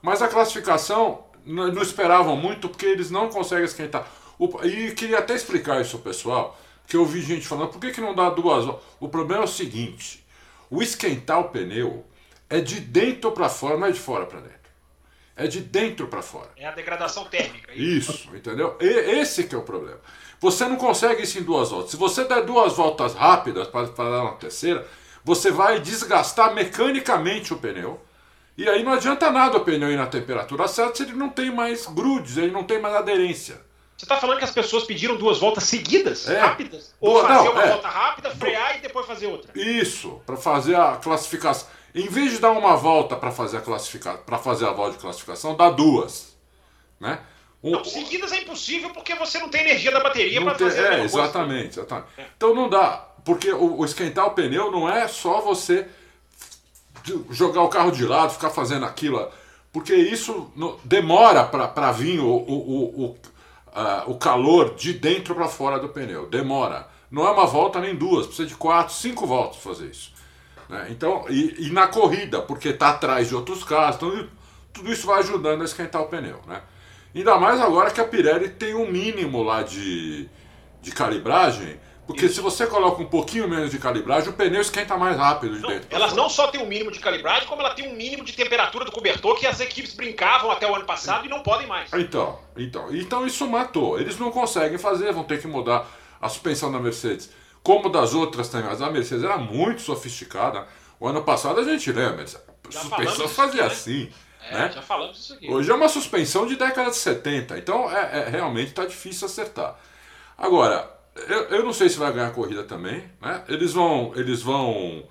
Mas a classificação não esperavam muito porque eles não conseguem esquentar. O- e queria até explicar isso ao pessoal, que eu vi gente falando, por que, que não dá duas horas? O problema é o seguinte, o esquentar o pneu é de dentro para fora, não é de fora para dentro. É de dentro para fora. É a degradação térmica. Isso, entendeu? E, esse que é o problema. Você não consegue isso em duas voltas. Se você der duas voltas rápidas para dar uma terceira, você vai desgastar mecanicamente o pneu. E aí não adianta nada o pneu ir na temperatura certa se ele não tem mais grudes, ele não tem mais aderência. Você está falando que as pessoas pediram duas voltas seguidas, É. rápidas? Ou fazer não, uma é. volta rápida, frear e depois fazer outra? Isso, para fazer a classificação. Em vez de dar uma volta para fazer a classificação, para fazer a volta de classificação, dá duas, né? Um- Não, seguidas é impossível porque você não tem energia da bateria para fazer a é, coisa. exatamente, exatamente. Então não dá, porque o, o esquentar o pneu não é só você jogar o carro de lado, ficar fazendo aquilo, porque isso no- demora para vir o, o, o, o, o calor de dentro para fora do pneu. Demora. Não é uma volta nem duas, precisa de quatro, cinco voltas para fazer isso. Né? Então, e, e na corrida, porque está atrás de outros carros, então, tudo isso vai ajudando a esquentar o pneu. Né? Ainda mais agora que a Pirelli tem um mínimo lá de, de calibragem, porque se você coloca um pouquinho menos de calibragem, o pneu esquenta mais rápido de Não, dentro. elas fora. não só têm um mínimo de calibragem, como ela tem um mínimo de temperatura do cobertor que as equipes brincavam até o ano passado e não podem mais. Então, então, então isso matou. Eles não conseguem fazer, vão ter que mudar a suspensão da Mercedes. Como das outras também, mas a Mercedes era muito sofisticada. O ano passado a gente lembra, a suspensão fazia aqui, né? assim. É, né? já falamos isso aqui. Hoje é uma suspensão de década de 70, então é, é- realmente está difícil acertar. Agora, eu, eu não sei se vai ganhar a corrida também, né? Eles vão, eles vão,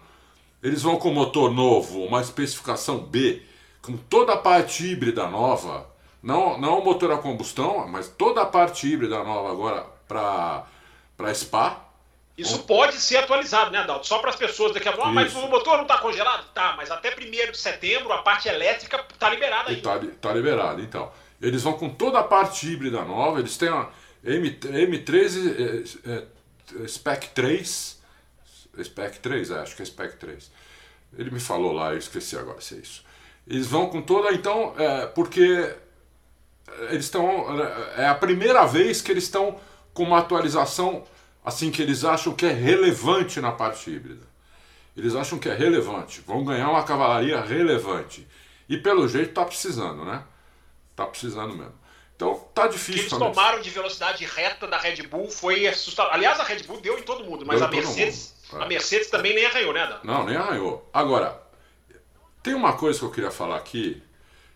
eles vão com motor novo, uma especificação B, com toda a parte híbrida nova, não, não o motor a combustão, mas toda a parte híbrida nova agora para para Spa. Isso pode ser atualizado, né, Adalto? Só para as pessoas daqui a pouco. Ah, mas o motor não está congelado? Tá, mas até 1 de setembro a parte elétrica está liberada E ainda. tá, li- tá liberado, então. Eles vão com toda a parte híbrida nova, eles têm a M, M13 é, é, Spec 3. Spec 3, é, acho que é Spec 3. Ele me falou lá, eu esqueci agora se é isso. Eles vão com toda, então, é, porque eles estão. É a primeira vez que eles estão com uma atualização assim que eles acham que é relevante na parte híbrida. Eles acham que é relevante, vão ganhar uma cavalaria relevante. E pelo jeito tá precisando, né? Tá precisando mesmo. Então tá O que difícil eles tomaram de velocidade reta da Red Bull foi assustador. Aliás, a Red Bull deu em todo mundo, mas Deu a Mercedes, mundo, é. a Mercedes também nem arranhou, né, Adalto? Não, nem arranhou. Agora, tem uma coisa que eu queria falar aqui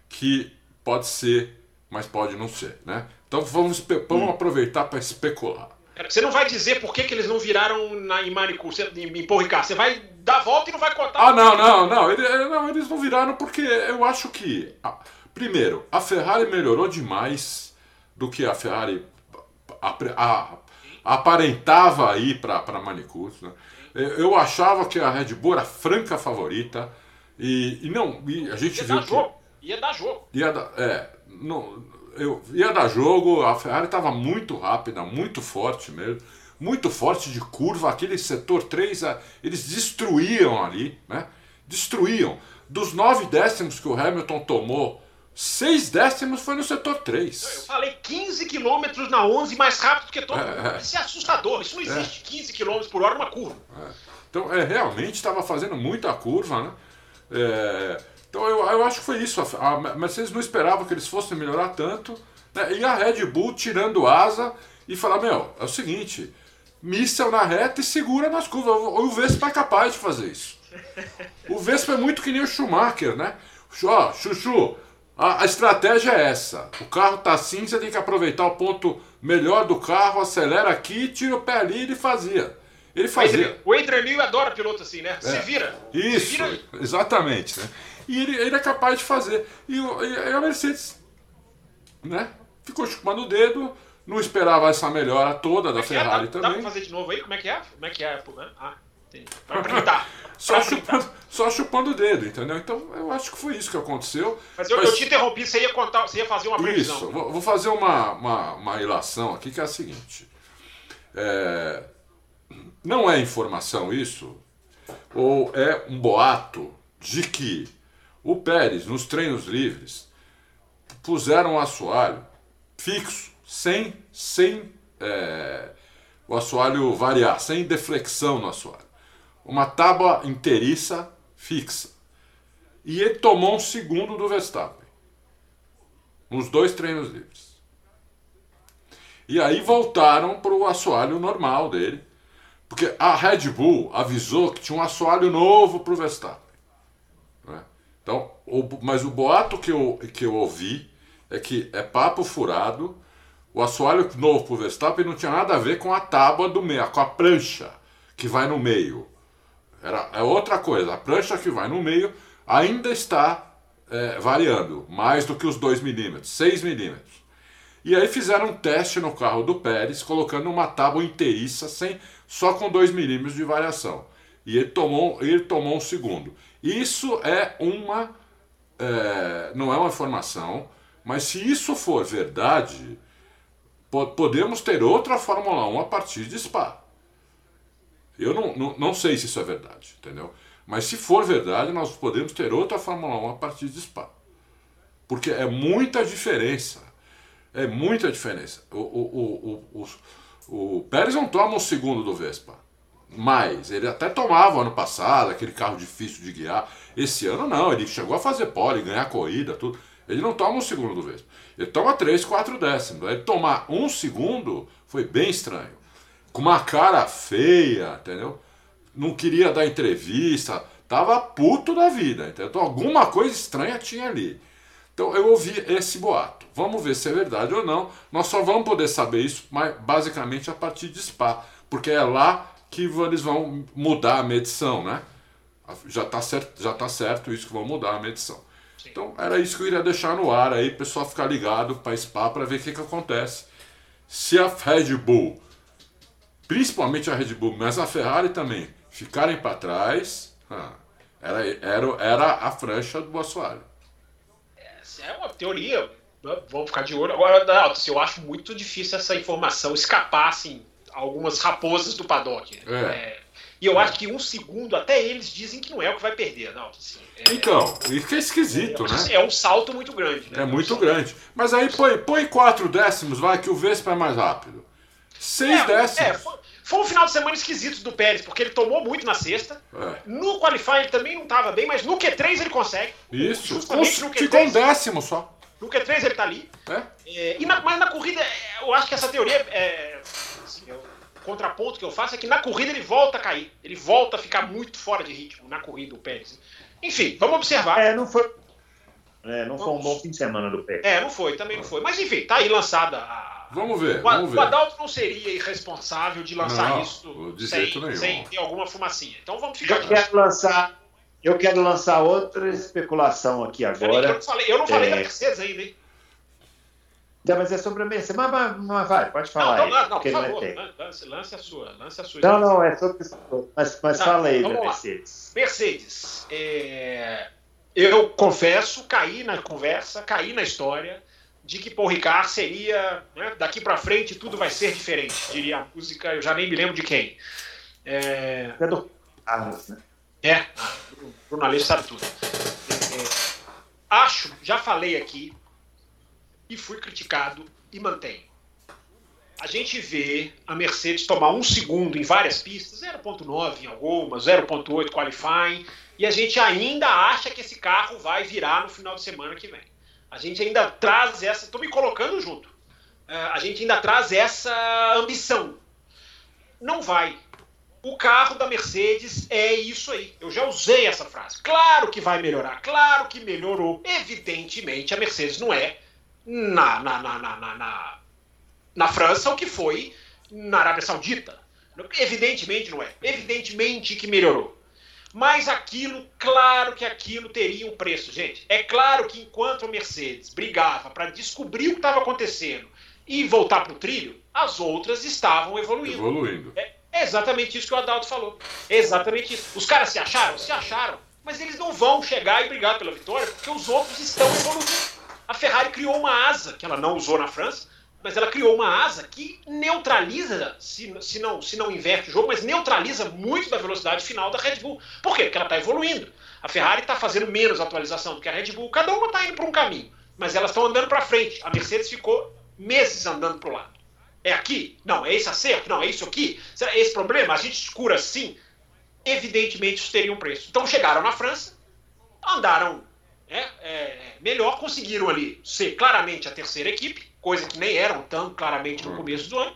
que pode ser, mas pode não ser, né? Então vamos, vamos aproveitar para especular. Você não vai dizer por que, que eles não viraram na, em Manicu, você- em, Ricard. Você vai dar a volta e não vai contar. Ah, não, não, não, ele- não, eles não viraram porque eu acho que, ah, primeiro, a Ferrari melhorou demais do que a Ferrari apre- a- aparentava aí para Manicus. Né? Eu achava que a Red Bull era a franca favorita e, e não, e a gente Ia viu dar que jogo. Ia dar jogo. ia dar, é, não, eu, ia dar jogo, a Ferrari estava muito rápida, muito forte mesmo, muito forte de curva, aquele setor 3, a- eles destruíam ali, né? Destruíam. Dos nove décimos que o Hamilton tomou, seis décimos foi no setor Eu 3. falei 15 km na 11 mais rápido que todo É, mundo. é. Isso é assustador. Isso não existe 15 km por hora numa curva. Então, é, realmente estava fazendo muita curva, né? É, então, eu, eu acho que foi isso. A, Mercedes não esperava que eles fossem melhorar tanto. né? E a Red Bull tirando asa e falar: Meu, é o seguinte, míssel na reta e segura nas curvas. O, Vespa é capaz de fazer isso. O Vespa é muito que nem o Schumacher, né? Ó, Chuchu, a, a estratégia é essa. O carro tá assim, você tem que aproveitar o ponto melhor do carro, acelera aqui, tira o pé ali e ele fazia. Ele fazia. O Adrian Newey adora piloto assim, né? Se vira. Se Isso, vira. exatamente. Né? E ele, ele é capaz de fazer. E, e a Mercedes né? ficou chupando o dedo, não esperava essa melhora toda da é é? Ferrari Dá, dá também. pra fazer de novo aí? Como é que é? Como é que é? Ah, entendi. Pra. Só chupando, só chupando o dedo, entendeu? Então eu acho que foi isso que aconteceu. Mas eu, eu te interrompi, você ia contar, você ia fazer uma previsão. Isso, vou, vou fazer uma, uma, uma ilação aqui que é a seguinte. É, não é informação isso, ou é um boato de que o Pérez, nos treinos livres, puseram um assoalho fixo, sem, sem é, o assoalho variar, sem deflexão no assoalho. Uma tábua inteiriça fixa. e ele tomou um segundo do Verstappen. Nos dois treinos livres. E aí voltaram para o assoalho normal dele, porque a Red Bull avisou que tinha um assoalho novo para o Verstappen. Então, o, mas o boato que eu, que eu ouvi é que é papo furado, o assoalho novo para o Verstappen não tinha nada a ver com a tábua do meio, com a prancha que vai no meio. Era, é outra coisa, a prancha que vai no meio ainda está é, variando, mais do que os 2 milímetros, 6 milímetros. E aí fizeram um teste no carro do Pérez, colocando uma tábua inteiriça, sem, só com 2 milímetros de variação. E ele tomou, ele tomou um segundo. Isso é uma. É, não é uma informação, mas se isso for verdade, po podemos ter outra Fórmula 1 a partir de Spa. Eu não, não, não sei se isso é verdade, entendeu? Mas se for verdade, nós podemos ter outra Fórmula 1 a partir de Spa. Porque é muita diferença. É muita diferença. O, o, o, o, o Pérez não toma o segundo do Vespa. Mas ele até tomava ano passado, aquele carro difícil de guiar. Esse ano não, ele chegou a fazer pole, ganhar corrida, tudo. Ele não toma o segundo do Vespa. Ele toma 3, 4 décimos. Ele tomar um segundo foi bem estranho. Com uma cara feia, entendeu? não queria dar entrevista, tava puto da vida, entendeu? Então alguma coisa estranha tinha ali. Então eu ouvi esse boato. Vamos ver se é verdade ou não. Nós só vamos poder saber isso mas, basicamente a partir de Spa, porque é lá que eles vão mudar a medição, né? Já está certo, já tá certo isso que vão mudar a medição. Sim. Então era isso que eu iria deixar no ar aí, pessoal ficar ligado para Spa para ver o que, que acontece. Se a Red Bull, principalmente a Red Bull, mas a Ferrari também, ficarem para trás, era, era, era a francha do assoalho. Essa é uma teoria. Vamos ficar de olho. Agora, assim, eu acho muito difícil essa informação escapar, assim, algumas raposas do paddock. É. É, e eu acho que um segundo, até eles dizem que não é o que vai perder, não. Assim, é, então, isso que é esquisito, né? É um salto muito grande, né? É muito um grande. Mas aí põe, põe quatro décimos, vai, que o Vespa é mais rápido. Seis é, décimos. É, foi, foi um final de semana esquisito do Pérez, porque ele tomou muito na sexta. É. No Qualify ele também não estava bem, mas no Q3 ele consegue. Isso. Justamente no Q3. Ficou um décimo só. No Q3 ele está ali. É? É, e na, mas na corrida, eu acho que essa teoria é, assim, o contraponto que eu faço é que na corrida ele volta a cair. Ele volta a ficar muito fora de ritmo na corrida, o Pérez. Enfim, vamos observar. É, não foi. É, não foi um bom fim de semana do Pérez. É, não foi, também não foi. Mas enfim, tá aí lançada a Vamos ver. Vamos o, ver. o Adalto não seria irresponsável de lançar não, isso sem, sem, ter alguma fumacinha. Então vamos ficar. Eu quero lançar. Eu quero lançar outra especulação aqui agora. Eu não falei, eu não falei é... da Mercedes ainda, hein? Não, mas é sobre a Mercedes. Mas, mas, mas vai, pode falar. Não, não, não, não por favor, lance, lance, a sua. Lance a sua não, não, é sobre Mas, mas tá, fala aí da Mercedes. Mercedes. É... Eu confesso, caí na conversa, caí na história de que Paul Ricard seria, né, daqui para frente tudo vai ser diferente, diria a música, eu já nem me lembro de quem. É, é do Carlos, né? É, o jornalista sabe tudo. É, acho, já falei aqui, e fui criticado e mantenho. A gente vê a Mercedes tomar um segundo em várias pistas, 0.9 em algumas, 0.8 qualifying, e a gente ainda acha que esse carro vai virar no final de semana que vem. A gente ainda traz essa. Estou me colocando junto. É, a gente ainda traz essa ambição. Não vai. O carro da Mercedes é isso aí. Eu já usei essa frase. Claro que vai melhorar. Claro que melhorou. Evidentemente, a Mercedes não é na, na, na, na, na, na França o que foi na Arábia Saudita. Evidentemente não é. Evidentemente que melhorou. Mas aquilo, claro que aquilo teria um preço, gente. É claro que enquanto a Mercedes brigava para descobrir o que estava acontecendo e voltar para o trilho, as outras estavam evoluindo. Evoluindo. É, exatamente isso que o Adalto falou. É exatamente isso. Os caras se acharam? Se acharam. Mas eles não vão chegar e brigar pela vitória porque os outros estão evoluindo. A Ferrari criou uma asa que ela não usou na França, mas ela criou uma asa que neutraliza, se, se, não, se não inverte o jogo, mas neutraliza muito da velocidade final da Red Bull. Por quê? Porque ela está evoluindo. A Ferrari está fazendo menos atualização do que a Red Bull, cada uma está indo para um caminho, mas elas estão andando para frente. A Mercedes ficou meses andando para o lado. É aqui? Não, é esse acerto? Não, é isso aqui? Será esse problema? A gente escura assim? Evidentemente isso teria um preço. Então chegaram na França, andaram né, é, melhor, conseguiram ali ser claramente a terceira equipe, coisa que nem eram tão claramente no começo do ano,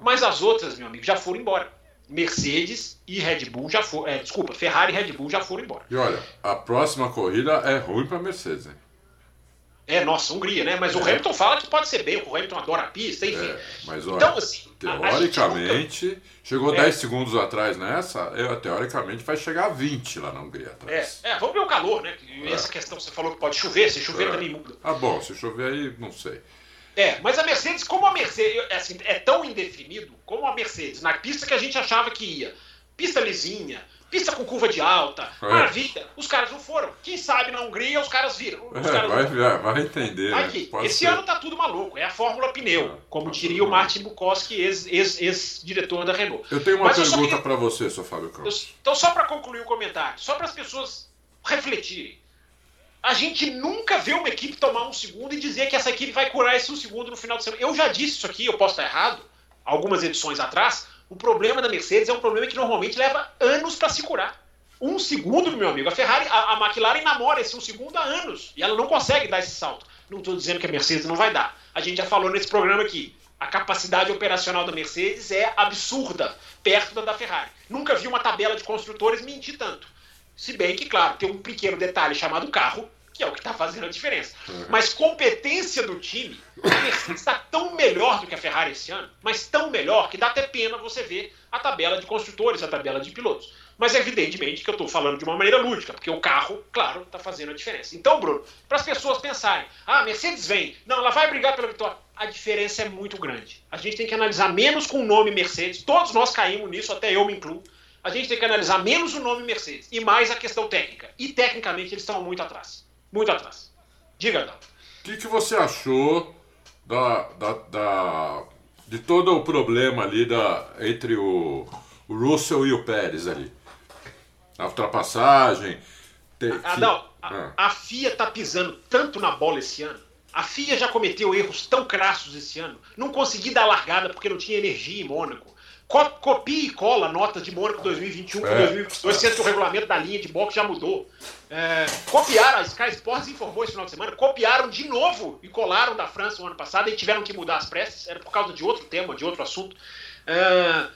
mas as outras, meu amigo, já foram embora. Mercedes e Red Bull já foram. É, desculpa, Ferrari e Red Bull já foram embora. E olha, a próxima corrida é ruim para Mercedes, hein? É, nossa, Hungria, né? Mas o É. Hamilton fala que pode ser bem, o Hamilton adora a pista, enfim. É, mas olha, Então, assim, teoricamente, chegou É. 10 segundos atrás nessa, eu, teoricamente vai chegar a 20 lá na Hungria É, atrás. é, vamos ver o calor, né? É. Essa questão você falou que pode chover, se chover É. também muda. Ah, bom, se chover aí, não sei. É, mas a Mercedes, como a Mercedes é, assim, é tão indefinido, como a Mercedes, na pista que a gente achava que ia, pista lisinha, pista com curva de alta, É. maravilha, os caras não foram. Quem sabe na Hungria os caras viram. Os É, caras vai, não vai, entender. Vai né? esse ser. ano tá tudo maluco, é a Fórmula Pneu, É, como tá diria o Martin Bukowski, ex- ex- ex-diretor da Renault. Eu tenho uma Mas pergunta queria- para você, seu Fábio Campos. Então, só para concluir o comentário, só para as pessoas refletirem. A gente nunca vê uma equipe tomar um segundo e dizer que essa equipe vai curar esse um segundo no final de semana. Eu já disse isso aqui, eu posso estar errado, algumas edições atrás. O problema da Mercedes é um problema que normalmente leva anos para se curar. Um segundo, meu amigo. A Ferrari, a, a McLaren namora esse um segundo há anos e ela não consegue dar esse salto. Não estou dizendo que a Mercedes não vai dar. A gente já falou nesse programa aqui. A capacidade operacional da Mercedes é absurda, perto da da Ferrari. Nunca vi uma tabela de construtores mentir tanto. Se bem que, claro, tem um pequeno detalhe chamado carro, que é o que está fazendo a diferença. Mas competência do time, a Mercedes está tão melhor do que a Ferrari esse ano, mas tão melhor que dá até pena você ver a tabela de construtores, a tabela de pilotos. Mas evidentemente que eu estou falando de uma maneira lúdica, porque o carro, claro, está fazendo a diferença. Então, Bruno, para as pessoas pensarem, ah, a Mercedes vem, não, ela vai brigar pela vitória. A diferença é muito grande. A gente tem que analisar menos com o nome Mercedes, todos nós caímos nisso, até eu me incluo. A gente tem que analisar menos o nome Mercedes e mais a questão técnica. E tecnicamente eles estão muito atrás. Muito atrás. Diga, Adão. O que, que você achou da, da, da- de todo o problema ali da, entre o, o Russell e o Pérez ali? A ultrapassagem. te- que- Adão, Ah. a, a FIA tá pisando tanto na bola esse ano. A FIA já cometeu erros tão crassos esse ano. Não consegui dar largada porque não tinha energia em Mônaco. Co copia e cola notas de Mônaco 2021 para É. 2022, sendo que o regulamento da linha de boxe já mudou. É, copiaram, a Sky Sports informou esse final de semana, copiaram de novo e colaram da França o ano passado e tiveram que mudar as pressas, era por causa de outro tema, de outro assunto. É,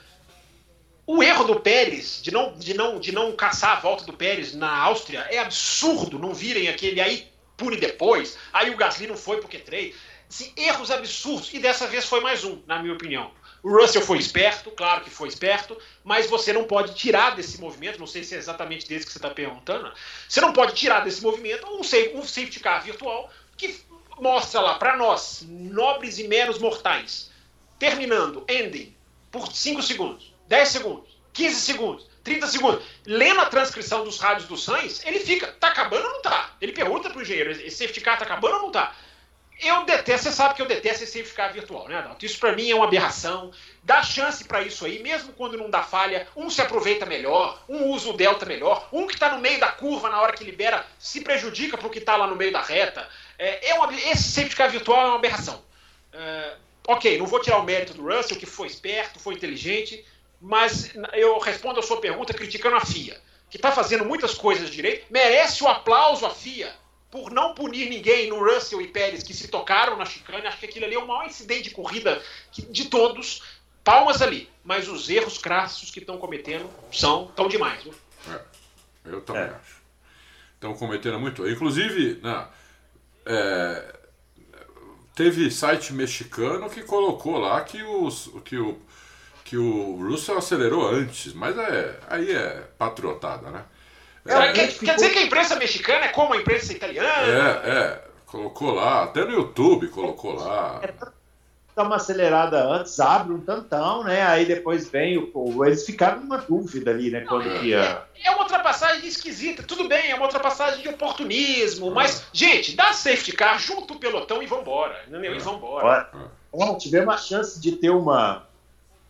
o erro do Pérez de não, de, não, de não caçar a volta do Pérez na Áustria é absurdo. Não virem aquele aí pune depois. Aí o Gasly não foi porque três. Assim, erros absurdos. E dessa vez foi mais um, na minha opinião. O Russell foi esperto, claro que foi esperto, mas você não pode tirar desse movimento, não sei se é exatamente desse que você está perguntando, você não pode tirar desse movimento um, safe- um safety car virtual que mostra lá para nós, nobres e meros mortais, terminando, ending, por 5 segundos, 10 segundos, 15 segundos, 30 segundos. Lendo a transcrição dos rádios do Sainz, ele fica, tá acabando ou não tá? Ele pergunta pro engenheiro, esse safety car tá acabando ou não tá? Eu detesto, você sabe que eu detesto esse safety car virtual, né, Adalto? Isso para mim é uma aberração. Dá chance para isso aí, mesmo quando não dá falha, um se aproveita melhor, um usa o delta melhor, um que tá no meio da curva na hora que libera se prejudica pro que tá lá no meio da reta. É, é uma, esse safety car virtual é uma aberração. É, ok, não vou tirar o mérito do Russell, que foi esperto, foi inteligente, mas eu respondo a sua pergunta criticando a FIA, que está fazendo muitas coisas direito, merece o aplauso a FIA por não punir ninguém no Russell e Pérez que se tocaram na chicane. Acho que aquilo ali é o maior incidente de corrida de todos. Palmas ali. Mas os erros crassos que estão cometendo são tão demais. Viu? É, eu também É. acho. Estão cometendo muito. Inclusive, né, é, teve site mexicano que colocou lá que, os, que, o, que o Russell acelerou antes, mas é, aí é patriotada, né? Quer- É, quer, ficou- quer dizer que a imprensa mexicana é como a imprensa italiana? É, é, colocou lá, até no YouTube colocou lá. Dá uma acelerada antes, abre um tantão, né? Aí depois vem o. o- Eles ficaram numa dúvida ali, né? Quando que ia. É uma ultrapassagem esquisita. Tudo bem, é uma ultrapassagem de oportunismo. Mas, gente, dá safety car, junta o pelotão e vambora. Entendeu? E vambora. Ó, tivemos a chance de ter uma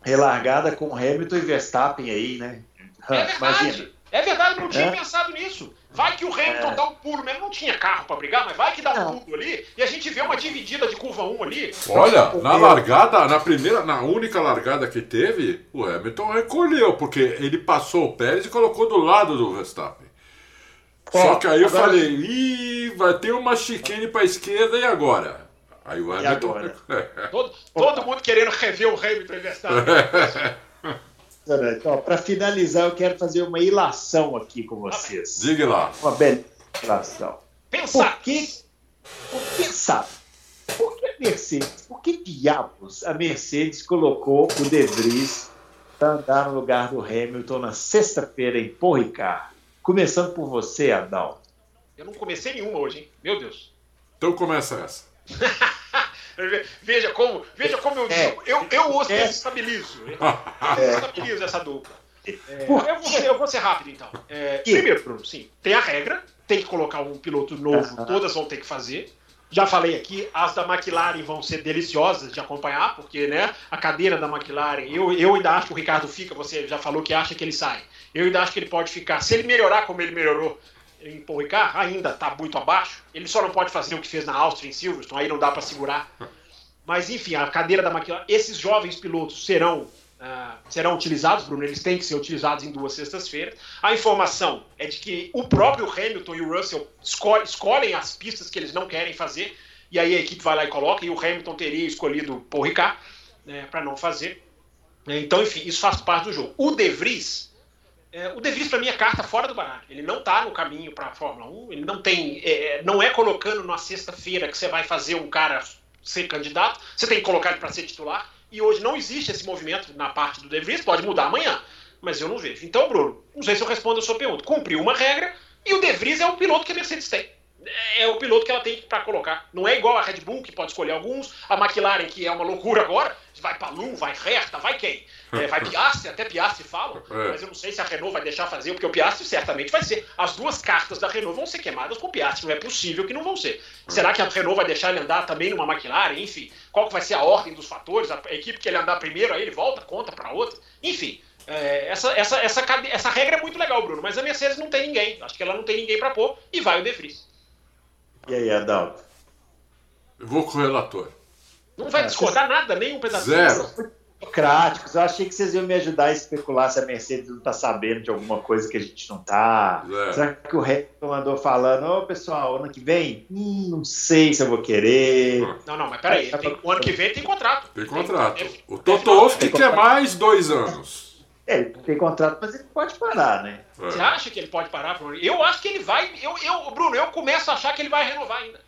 relargada com Hamilton e Verstappen aí, né? É verdade. Imagina. É verdade, não tinha É? pensado nisso. Vai que o Hamilton É. dá um pulo, mesmo não tinha carro pra brigar, mas vai que dá um pulo ali e a gente vê uma dividida de curva 1 ali. Olha, na largada, na primeira, na única largada que teve, o Hamilton recolheu, porque ele passou o Pérez e colocou do lado do Verstappen. Só que aí eu agora... falei, ih, vai ter uma chicane pra esquerda e agora? Aí o Hamilton. Todo, todo mundo querendo rever o Hamilton Então, para finalizar, eu quero fazer uma ilação aqui com vocês. Diga lá. Uma bela ilação. Pensar. Por que, por pensar. Por que a Mercedes, por que diabos a Mercedes colocou o De Vries para andar no lugar do Hamilton na sexta-feira em Paul Ricard? Começando por você, Adal. Eu não comecei nenhuma hoje, hein? Meu Deus. Então começa essa. veja como, veja como eu é, eu, eu os é. desestabilizo. Eu é. desestabilizo essa dupla. É, eu, vou ser, eu, vou ser, rápido, então. É, primeiro, Bruno, sim, tem a regra, tem que colocar um piloto novo, todas vão ter que fazer. Já falei aqui, as da McLaren vão ser deliciosas de acompanhar, porque né, a cadeira da McLaren, eu, eu ainda acho que o Ricardo fica, você já falou que acha que ele sai. Eu ainda acho que ele pode ficar. Se ele melhorar como ele melhorou em Paul Ricard, ainda está muito abaixo. Ele só não pode fazer o que fez na Áustria, em Silverstone, aí não dá para segurar. Mas, enfim, a cadeira da McLaren, esses jovens pilotos serão, uh, serão utilizados, Bruno, eles têm que ser utilizados em duas sextas-feiras. A informação é de que o próprio Hamilton e o Russell escolhem, escolhem as pistas que eles não querem fazer, e aí a equipe vai lá e coloca, e o Hamilton teria escolhido Paul Ricard né, para não fazer. Então, enfim, isso faz parte do jogo. O De Vries, é, o De Vries, para mim, é carta fora do baralho. Ele não está no caminho para a Fórmula 1. Ele não tem. É, não é colocando na sexta-feira que você vai fazer um cara ser candidato. Você tem que colocar ele para ser titular. E hoje não existe esse movimento na parte do De Vries. Pode mudar amanhã, mas eu não vejo. Então, Bruno, não sei se eu respondo a sua pergunta. Cumpriu uma regra e o De Vries é o piloto que a Mercedes tem. É, é o piloto que ela tem para colocar. Não é igual a Red Bull, que pode escolher alguns, a McLaren, que é uma loucura agora, vai para Lu, vai Herta, vai quem? É, vai Piastri, até Piastri falam, é. mas eu não sei se a Renault vai deixar fazer, porque o Piastri certamente vai ser. As duas cartas da Renault vão ser queimadas com o Piastri, não é possível que não vão ser. Será que a Renault vai deixar ele andar também numa McLaren? Enfim, qual que vai ser a ordem dos fatores? A equipe que ele andar primeiro, aí ele volta, conta para outra. Enfim, é, essa, essa, essa, essa regra é muito legal, Bruno, mas a Mercedes não tem ninguém. Acho que ela não tem ninguém para pôr e vai o De Vries. E aí, Adalto? Eu vou com o relator. Não vai discordar nada, nem um pedacinho. Zero. Burocráticos. Eu achei que vocês iam me ajudar a especular se a Mercedes não está sabendo de alguma coisa que a gente não está. Será que o Hamilton andou falando, ô pessoal, ano que vem? Hum, não sei se eu vou querer. Não, não, mas peraí. Tem, o ano que vem tem contrato. Tem contrato. Tem, o Toto Wolff quer mais dois anos. É, ele tem contrato, mas ele pode parar, né? É. Você acha que ele pode parar, Bruno? Eu acho que ele vai. Eu, eu, Bruno, eu começo a achar que ele vai renovar ainda.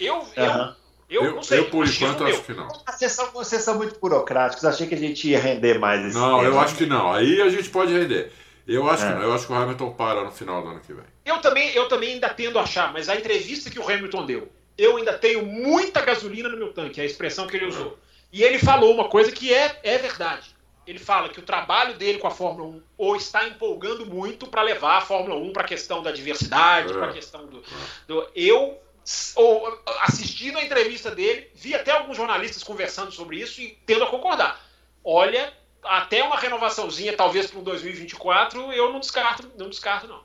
Eu, uhum. eu, eu, eu, não sei. Eu, por enquanto, acho que não. Vocês são, vocês são muito burocráticos. Achei que a gente ia render mais esse Não, eu acho que não. Aí a gente pode render. Eu acho é. que não. Eu acho que o Hamilton para no final do ano que vem. Eu também, eu também ainda tendo a achar, mas a entrevista que o Hamilton deu, eu ainda tenho muita gasolina no meu tanque, é a expressão que ele usou. E ele falou uma coisa que é, é verdade. Ele fala que o trabalho dele com a Fórmula 1 ou está empolgando muito para levar a Fórmula 1 para a questão da diversidade, é. para a questão do, do. Eu ou assistindo a entrevista dele, vi até alguns jornalistas conversando sobre isso e tendo a concordar. Olha, até uma renovaçãozinha, talvez para o 2024, eu não descarto, não descarto não.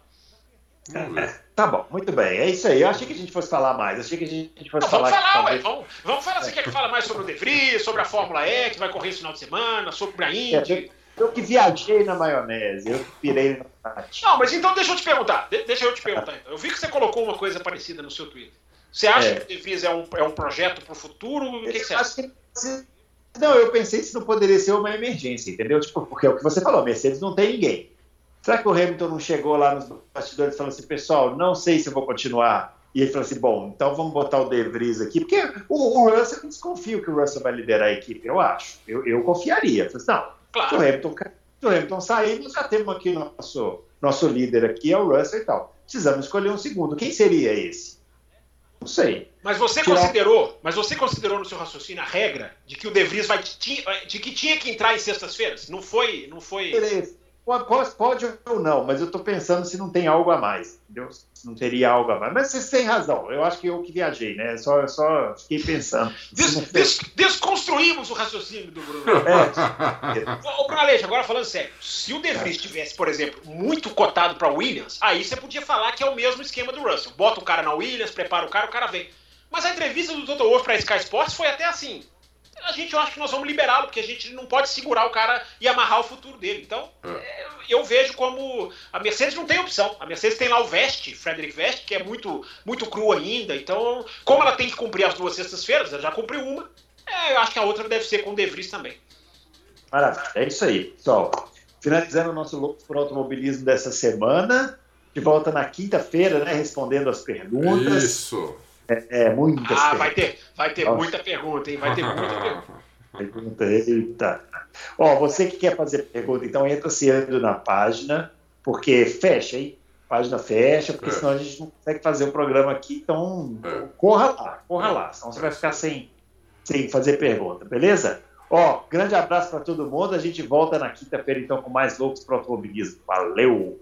É, tá bom, muito bem. É isso aí. Eu achei que a gente fosse falar mais. Eu achei que a gente fosse não, falar. Vamos falar, ué, vamos, vamos falar. Você quer que fale mais sobre o De Vries, sobre a Fórmula E, que vai correr esse final de semana, sobre a Indy? É, eu que viajei na maionese, eu que pirei no Não, mas então deixa eu te perguntar. deixa eu te perguntar. Então. Eu vi que você colocou uma coisa parecida no seu Twitter. Você acha é. que o De Vries é um, é um projeto para o futuro? O que, que você acha? Que... Não, eu pensei se não poderia ser uma emergência, entendeu? Tipo, porque é o que você falou, Mercedes não tem ninguém. Será que o Hamilton não chegou lá nos bastidores e falou assim, pessoal, não sei se eu vou continuar? E ele falou assim, bom, então vamos botar o De Vries aqui, porque o, o Russell, eu desconfio que o Russell vai liderar a equipe, eu acho. Eu, eu confiaria. Eu falei assim, não, claro. se o Hamilton, se o Hamilton sair, nós já temos aqui nosso, nosso líder aqui, é o Russell e tal. Precisamos escolher um segundo. Quem seria esse? Não sei. Mas você Tirar... considerou, mas você considerou no seu raciocínio a regra de que o De Vries vai de que tinha que entrar em sextas-feiras? Não foi, não foi. Pode, pode, ou não, mas eu estou pensando se não tem algo a mais, entendeu? Se não teria algo a mais. Mas vocês têm razão. Eu acho que eu que viajei, né? Só, só fiquei pensando. Des, des, desconstruímos o raciocínio do Bruno. É. Ô, Bruno Aleixo, agora falando sério, se o De Vries tivesse, por exemplo, muito cotado para Williams, aí você podia falar que é o mesmo esquema do Russell. Bota o cara na Williams, prepara o cara, o cara vem. Mas a entrevista do Toto Wolff para Sky Sports foi até assim a gente eu acho que nós vamos liberá-lo, porque a gente não pode segurar o cara e amarrar o futuro dele. Então, é. eu vejo como a Mercedes não tem opção. A Mercedes tem lá o Veste, Frederick Veste, que é muito, muito cru ainda. Então, como ela tem que cumprir as duas sextas-feiras, ela já cumpriu uma, é, eu acho que a outra deve ser com o De Vries também. Maravilha, é isso aí, pessoal. Finalizando o nosso Loucos por Automobilismo dessa semana. De volta na quinta-feira, né? Respondendo as perguntas. Isso. É, é muitas Ah, vai ter, vai ter muita pergunta, hein? Vai ter muita pergunta. Eita. Ó, você que quer fazer pergunta, então entra cedo na página, porque fecha, hein? Página fecha, porque é. senão a gente não consegue fazer o programa aqui, então é. corra lá, corra lá, senão você vai ficar sem, sem fazer pergunta, beleza? Ó, grande abraço para todo mundo. A gente volta na quinta-feira então com mais loucos para automobilismo. Valeu!